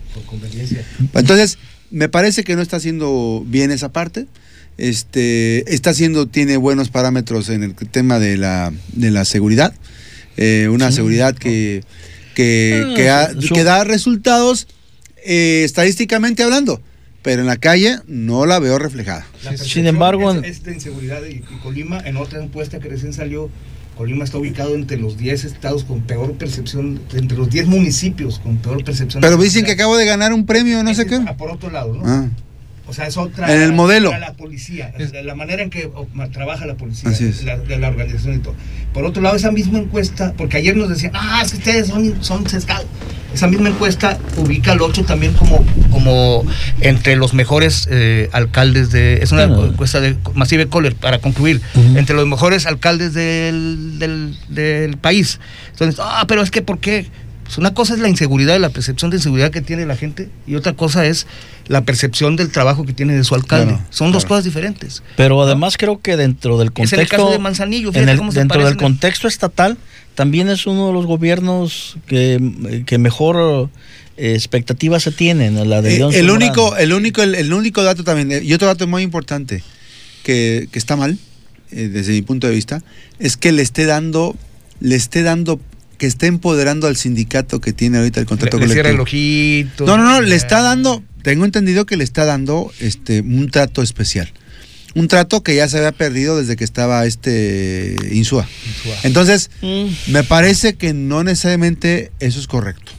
Entonces, me parece que no está haciendo bien esa parte. Este, está haciendo, tiene buenos parámetros en el tema de la, de la seguridad. Eh, una Sí. seguridad que, que, Ah, que, ha- su- que da resultados eh, estadísticamente hablando. pero en la calle no la veo reflejada. La Sin embargo, es, es de inseguridad y, y Colima, en otra encuesta que recién salió, Colima está ubicado entre los 10 estados con peor percepción, entre los 10 municipios con peor percepción. Pero dicen que acabo de ganar un premio, no sé qué. Por otro lado, ¿no? Ah, O sea, es otra. En el modelo. La policía, es la manera en que trabaja la policía, Así es. la, de la organización y todo. Por otro lado, esa misma encuesta, porque ayer nos decían, ah, es que ustedes son, son sesgados. Esa misma encuesta ubica al 8 también como, como entre los mejores eh, alcaldes de. Es una encuesta de Massive Caller, para concluir. Entre los mejores alcaldes del, del, del país. Entonces, ah, pero es que, ¿por qué? Pues una cosa es la inseguridad y la percepción de inseguridad que tiene la gente, y otra cosa es la percepción del trabajo que tiene de su alcalde. Claro, Son dos claro. cosas diferentes. Pero además creo que dentro del Es en el contexto caso de Manzanillo, en fíjate el- cómo se dentro del contexto estatal también es uno de los gobiernos que, que mejor eh, expectativa se tienen, la de Eh, el único, el único, el, el único dato también, eh, y otro dato muy importante que, que está mal, eh, desde mi punto de vista, es que le esté dando, le esté dando, que esté empoderando al sindicato que tiene ahorita el contrato Le, le cierra el colectivo. ojito. No, no, no, le está dando, tengo entendido que le está dando este un trato especial. Un trato que ya se había perdido desde que estaba este Insúa. Entonces, Mm. me parece que no necesariamente eso es correcto.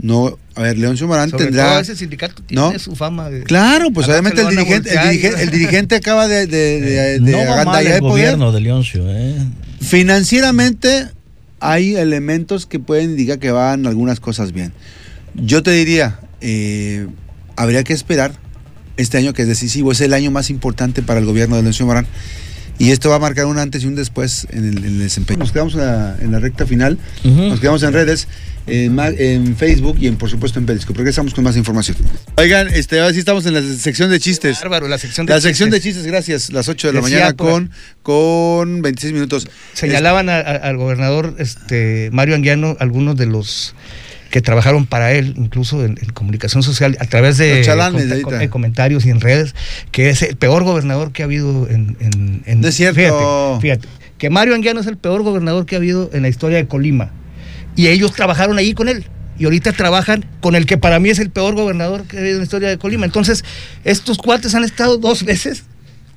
No, a ver, León Morán Sobre tendrá todo ese sindicato tiene ¿no? su fama de. Claro, pues obviamente el dirigente, el, dirigente, el dirigente acaba de, de, de- de no va mal el el poder. gobierno de Leoncio, ¿eh? Financieramente hay elementos que pueden indicar que van algunas cosas bien. Yo te diría, eh, habría que esperar este año que es decisivo, es el año más importante para el gobierno de Leoncio Morán. Y esto va a marcar un antes y un después en el, en el desempeño. Nos quedamos en la, en la recta final, nos quedamos en redes, en, Facebook y en, por supuesto en Periscope. Regresamos con más información. Oigan, este, ahora sí estamos en la sección de chistes. Bárbaro, la sección de La sección de chistes. chistes, gracias. Las 8 de la mañana con, con 26 minutos. Señalaban a- a- al gobernador este, Mario Anguiano algunos de los que trabajaron para él, incluso en, en comunicación social, a través de de comentarios y en redes, que es el peor gobernador que ha habido en... en, es cierto. Fíjate, fíjate, que Mario Anguiano es el peor gobernador que ha habido en la historia de Colima. Y ellos trabajaron ahí con él. Y ahorita trabajan con el que para mí es el peor gobernador que ha habido en la historia de Colima. Entonces, estos cuates han estado dos veces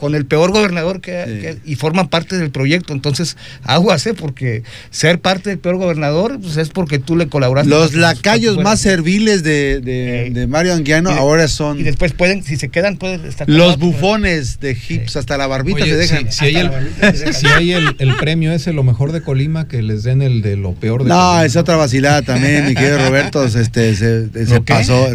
con el peor gobernador que, Sí. que- y forman parte del proyecto. Entonces, aguas, ¿eh? porque ser parte del peor gobernador pues, es porque tú le colaboraste. Los lacayos más serviles de, de- Eh, de Mario Anguiano de- ahora son Y después pueden, si se quedan, pueden estar los otro. bufones de hips, hasta la barbita Oye, se dejan. Si, si hay, el, dejan. si hay el, el premio ese, lo mejor de Colima, que les den el de lo peor de No, Colima. es otra vacilada también, mi querido Roberto, este, se, se pasó.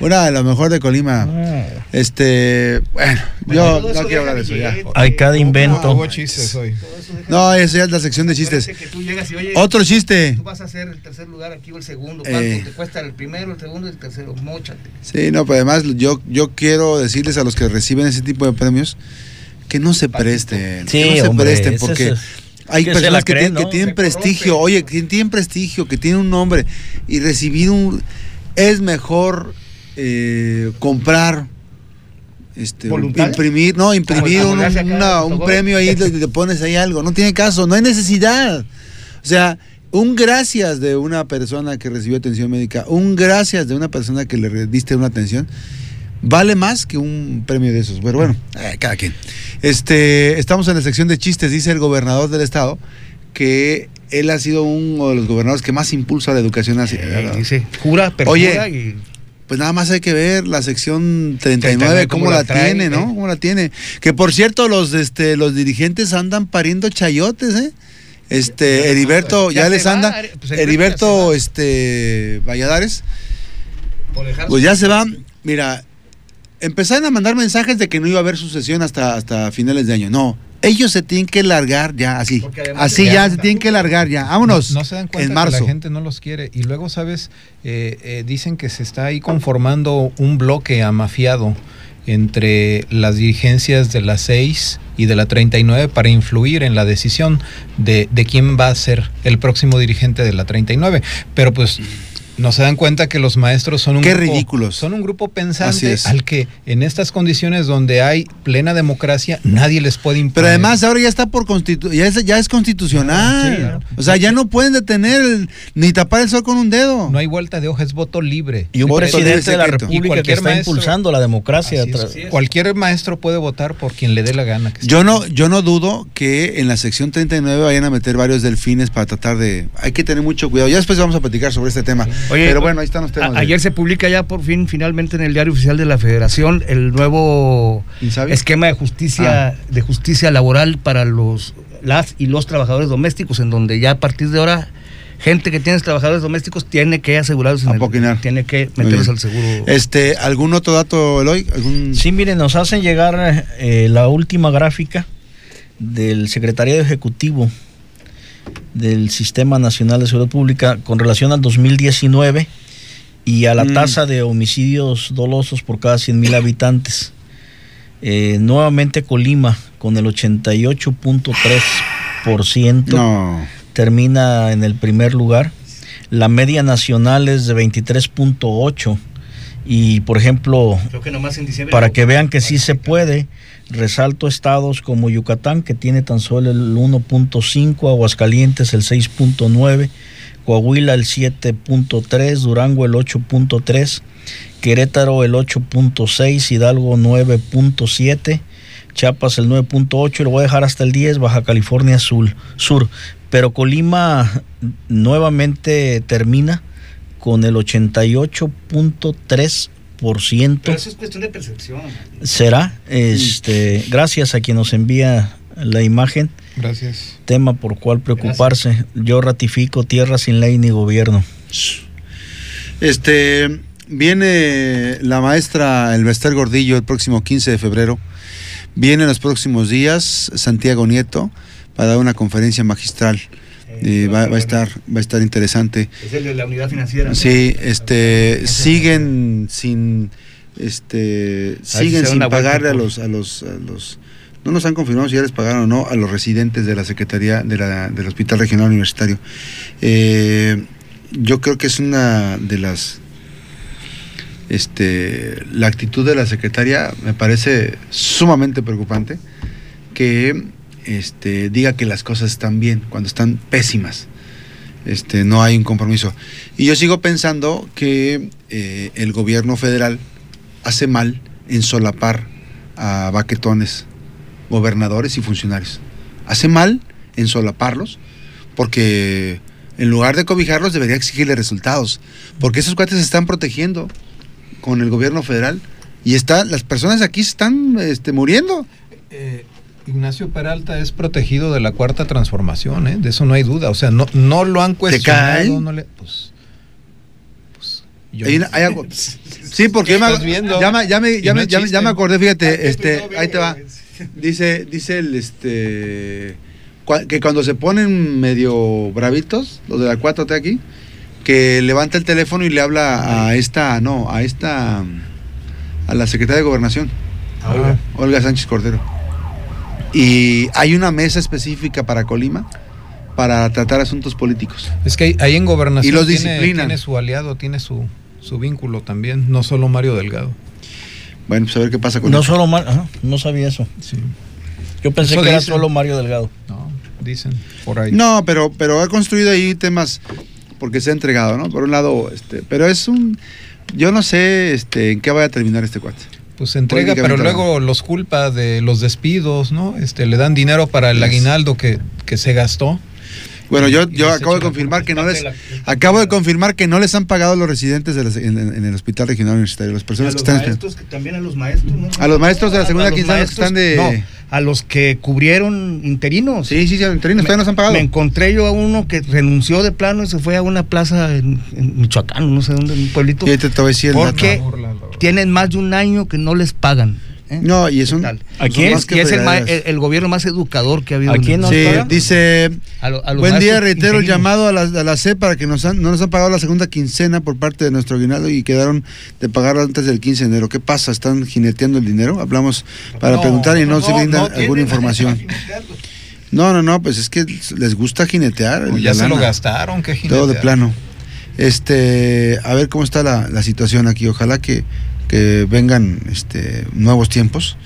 Una de lo mejor de Colima. Ah. Este, bueno, yo eso no quiero hablar de eso ya. Hay cada invento. No, chistes hoy. eso No, esa ya es la sección de chistes. Acuérdate que tú llegas y, oye, Otro chiste. Tú vas a hacer el tercer lugar aquí o el segundo. ¿Cuánto Eh. te cuesta el primero, el segundo y el tercero? Móchate. Sí, no, pero además yo, yo quiero decirles a los que reciben ese tipo de premios que no se presten. Sí, que no se presten porque es- hay que personas que, tienen, prestigio, oye, que tienen prestigio, que tienen un nombre y recibir un... Es mejor eh, comprar... Este, ¿Voluntario? imprimir, no, imprimir un, una- premio ahí, le, le pones ahí algo, no tiene caso, no hay necesidad. O sea, un gracias de una persona que recibió atención médica, un gracias de una persona que le diste una atención, vale más que un premio de esos. Pero bueno, eh, cada quien. Este, estamos en la sección de chistes, dice el gobernador del estado que él ha sido uno de los gobernadores que más impulsa la educación hacia. Eh, dice, jura, perjura Oye, y Pues nada más hay que ver la sección 39, 39, cómo, cómo la, tiene, ¿no? eh. Cómo la tiene. Que por cierto, los este los dirigentes andan pariendo chayotes, ¿eh? Este, Heriberto, Ya les va, anda. pues, Heriberto ya Heriberto, este, Valladares, pues ya se va. Mira, empezaron a mandar mensajes de que no iba a haber sucesión hasta, hasta finales de año. No, ellos se tienen que largar ya, así. Así ya se tienen que largar ya. Vámonos. No, no se dan cuenta en que la gente no los quiere. Y luego, ¿sabes? Eh, eh, dicen que se está ahí conformando un bloque amafiado entre las dirigencias de la 6 y de la 39 para influir en la decisión de, de quién va a ser el próximo dirigente de la 39. Pero pues no se dan cuenta que los maestros son un Qué grupo, ridículos. son un grupo pensante es. al que en estas condiciones donde hay plena democracia nadie les puede imponer. Pero además ahora ya está por constitu ya es, ya es constitucional. Sí, claro. O sea, ya no pueden detener el- ni tapar el sol con un dedo. no hay vuelta de hoja, es voto libre. Y un presidente de la. República que cualquier está maestro- impulsando la democracia. Así es. tra- Cualquier maestro puede votar por quien le dé la gana. que Yo no, yo no dudo que en la sección 39 vayan a meter varios delfines para tratar de. Hay que tener mucho cuidado. Ya después vamos a platicar sobre este tema. Oye, Pero bueno, ahí están los temas. A- ayer se publica ya por fin, finalmente, en el diario oficial de la Federación, el nuevo ¿Insabi? esquema de justicia, Ah. de justicia laboral para los las y los trabajadores domésticos, en donde ya a partir de ahora, gente que tiene trabajadores domésticos tiene que asegurarlos, en el- tiene que bien. al seguro. Este, ¿algún otro dato, Eloy? ¿Algún... Sí, miren, nos hacen llegar eh, la última gráfica del Secretariado Ejecutivo del Sistema Nacional de Seguridad Pública con relación al 2019 y a la Mm. tasa de homicidios dolosos por cada 100 mil habitantes. Eh, nuevamente Colima con el 88.3% No. termina en el primer lugar. La media nacional es de 23.8 y por ejemplo Creo que nomás en diciembre. para que vean que sí se puede. Resalto estados como Yucatán, que tiene tan solo el 1.5, Aguascalientes el 6.9, Coahuila el 7.3, Durango el 8.3, Querétaro el 8.6, Hidalgo 9.7, Chiapas el 9.8, y lo voy a dejar hasta el 10, Baja California Sur. Sur. Pero Colima nuevamente termina con el 88.3%. Pero eso es cuestión de percepción. será este gracias a quien nos envía la imagen Gracias. tema por cual preocuparse yo ratifico tierra sin ley ni gobierno Este, viene la maestra Elvester Gordillo el próximo 15 de febrero. Viene en los próximos días Santiago Nieto para dar una conferencia magistral. Eh, va, va a estar, va a estar interesante. Es el de la unidad financiera. Sí, este, siguen sin, este, siguen sin pagarle a los, a los, a los, no nos han confirmado si ya les pagaron o no a los residentes de la Secretaría de la, del Hospital Regional Universitario. Eh, yo creo que es una de las, este, la actitud de la secretaria me parece sumamente preocupante que, este, diga que las cosas están bien cuando están pésimas este, no hay un compromiso. Y yo sigo pensando que eh, el gobierno federal hace mal en solapar a baquetones, gobernadores y funcionarios. Hace mal en solaparlos porque en lugar de cobijarlos debería exigirle resultados. Porque esos cuates se están protegiendo con el gobierno federal y las personas aquí están este, muriendo. Eh, Ignacio Peralta es protegido de la cuarta transformación, ¿eh? de eso no hay duda. O sea, no, no lo han cuestionado. cae? No le, pues, pues, yo- Hay, hay algo- Sí, porque ya Estás me, viendo. ya me, ya me- Y ya no me- es ya me- chiste. ya me acordé, fíjate, este, pues, no, ahí te va. Dice, dice el este que cuando se ponen medio bravitos, los de la 4T aquí, que levanta el teléfono y le habla a esta, no, a esta a la secretaria de Gobernación, Ah, Olga. Olga Sánchez Cordero. Y hay una mesa específica para Colima para tratar asuntos políticos. Es que ahí, en gobernación Y los tiene, disciplinan. tiene su aliado, tiene su, su vínculo también, no solo Mario Delgado. Bueno, pues a ver qué pasa con no eso. solo Mar- ajá, no sabía eso Sí. yo pensé Eso que era solo Mario Delgado No, dicen por ahí. No, pero, pero ha construido ahí temas porque se ha entregado, ¿no? Por un lado, este, pero es un, yo no sé, este, en qué vaya a terminar este cuate. Pues se entrega, pero luego los culpa de los despidos, ¿no? Este, le dan dinero para el aguinaldo que, que se gastó. Bueno, yo, yo acabo de confirmar que no les, acabo de confirmar que no les han pagado los residentes de las- en, el Hospital Regional Universitario, las A personas los que están maestros, que también a los maestros, ¿no? A los maestros de la A- segunda a quincena que están de- No, a los que cubrieron interinos. Sí, sí, sí, interinos, todavía no se han pagado. Me encontré yo a uno que renunció de plano y se fue a una plaza en, en Michoacán, no sé dónde, en un pueblito. Y ahorita te voy a decir el ¿Por dato. qué? Burla, la verdad. Tienen más de un año que no les pagan. ¿Eh? No, y es un, Tal. ¿A son quién? más que y es el, ma- fregaderas. el, el gobierno más educador que ha habido. ¿A en quién el- no Sí, dice, a lo- a los buen día, reitero el llamado a la, a la C para que nos han- no nos han pagado la segunda quincena por parte de nuestro aguinaldo y quedaron de pagar antes del 15 de enero. ¿Qué pasa? ¿Están jineteando el dinero? Hablamos para No, preguntar y no, no, se brinda no alguna información. No, no, no, pues es que les gusta jinetear. Pues ya se lo gastaron, qué Todo de plano. Este, a ver cómo está la, la situación aquí. Ojalá que, que vengan este, nuevos tiempos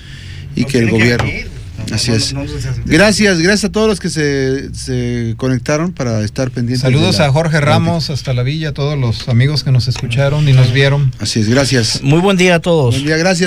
y No que el gobierno. Así es. Gracias, gracias a todos los que se, se conectaron para estar pendientes. Saludos la- a Jorge Ramos hasta la villa, a todos los amigos que nos escucharon y nos vieron. Así es, gracias. Muy buen día a todos. Buen día, gracias.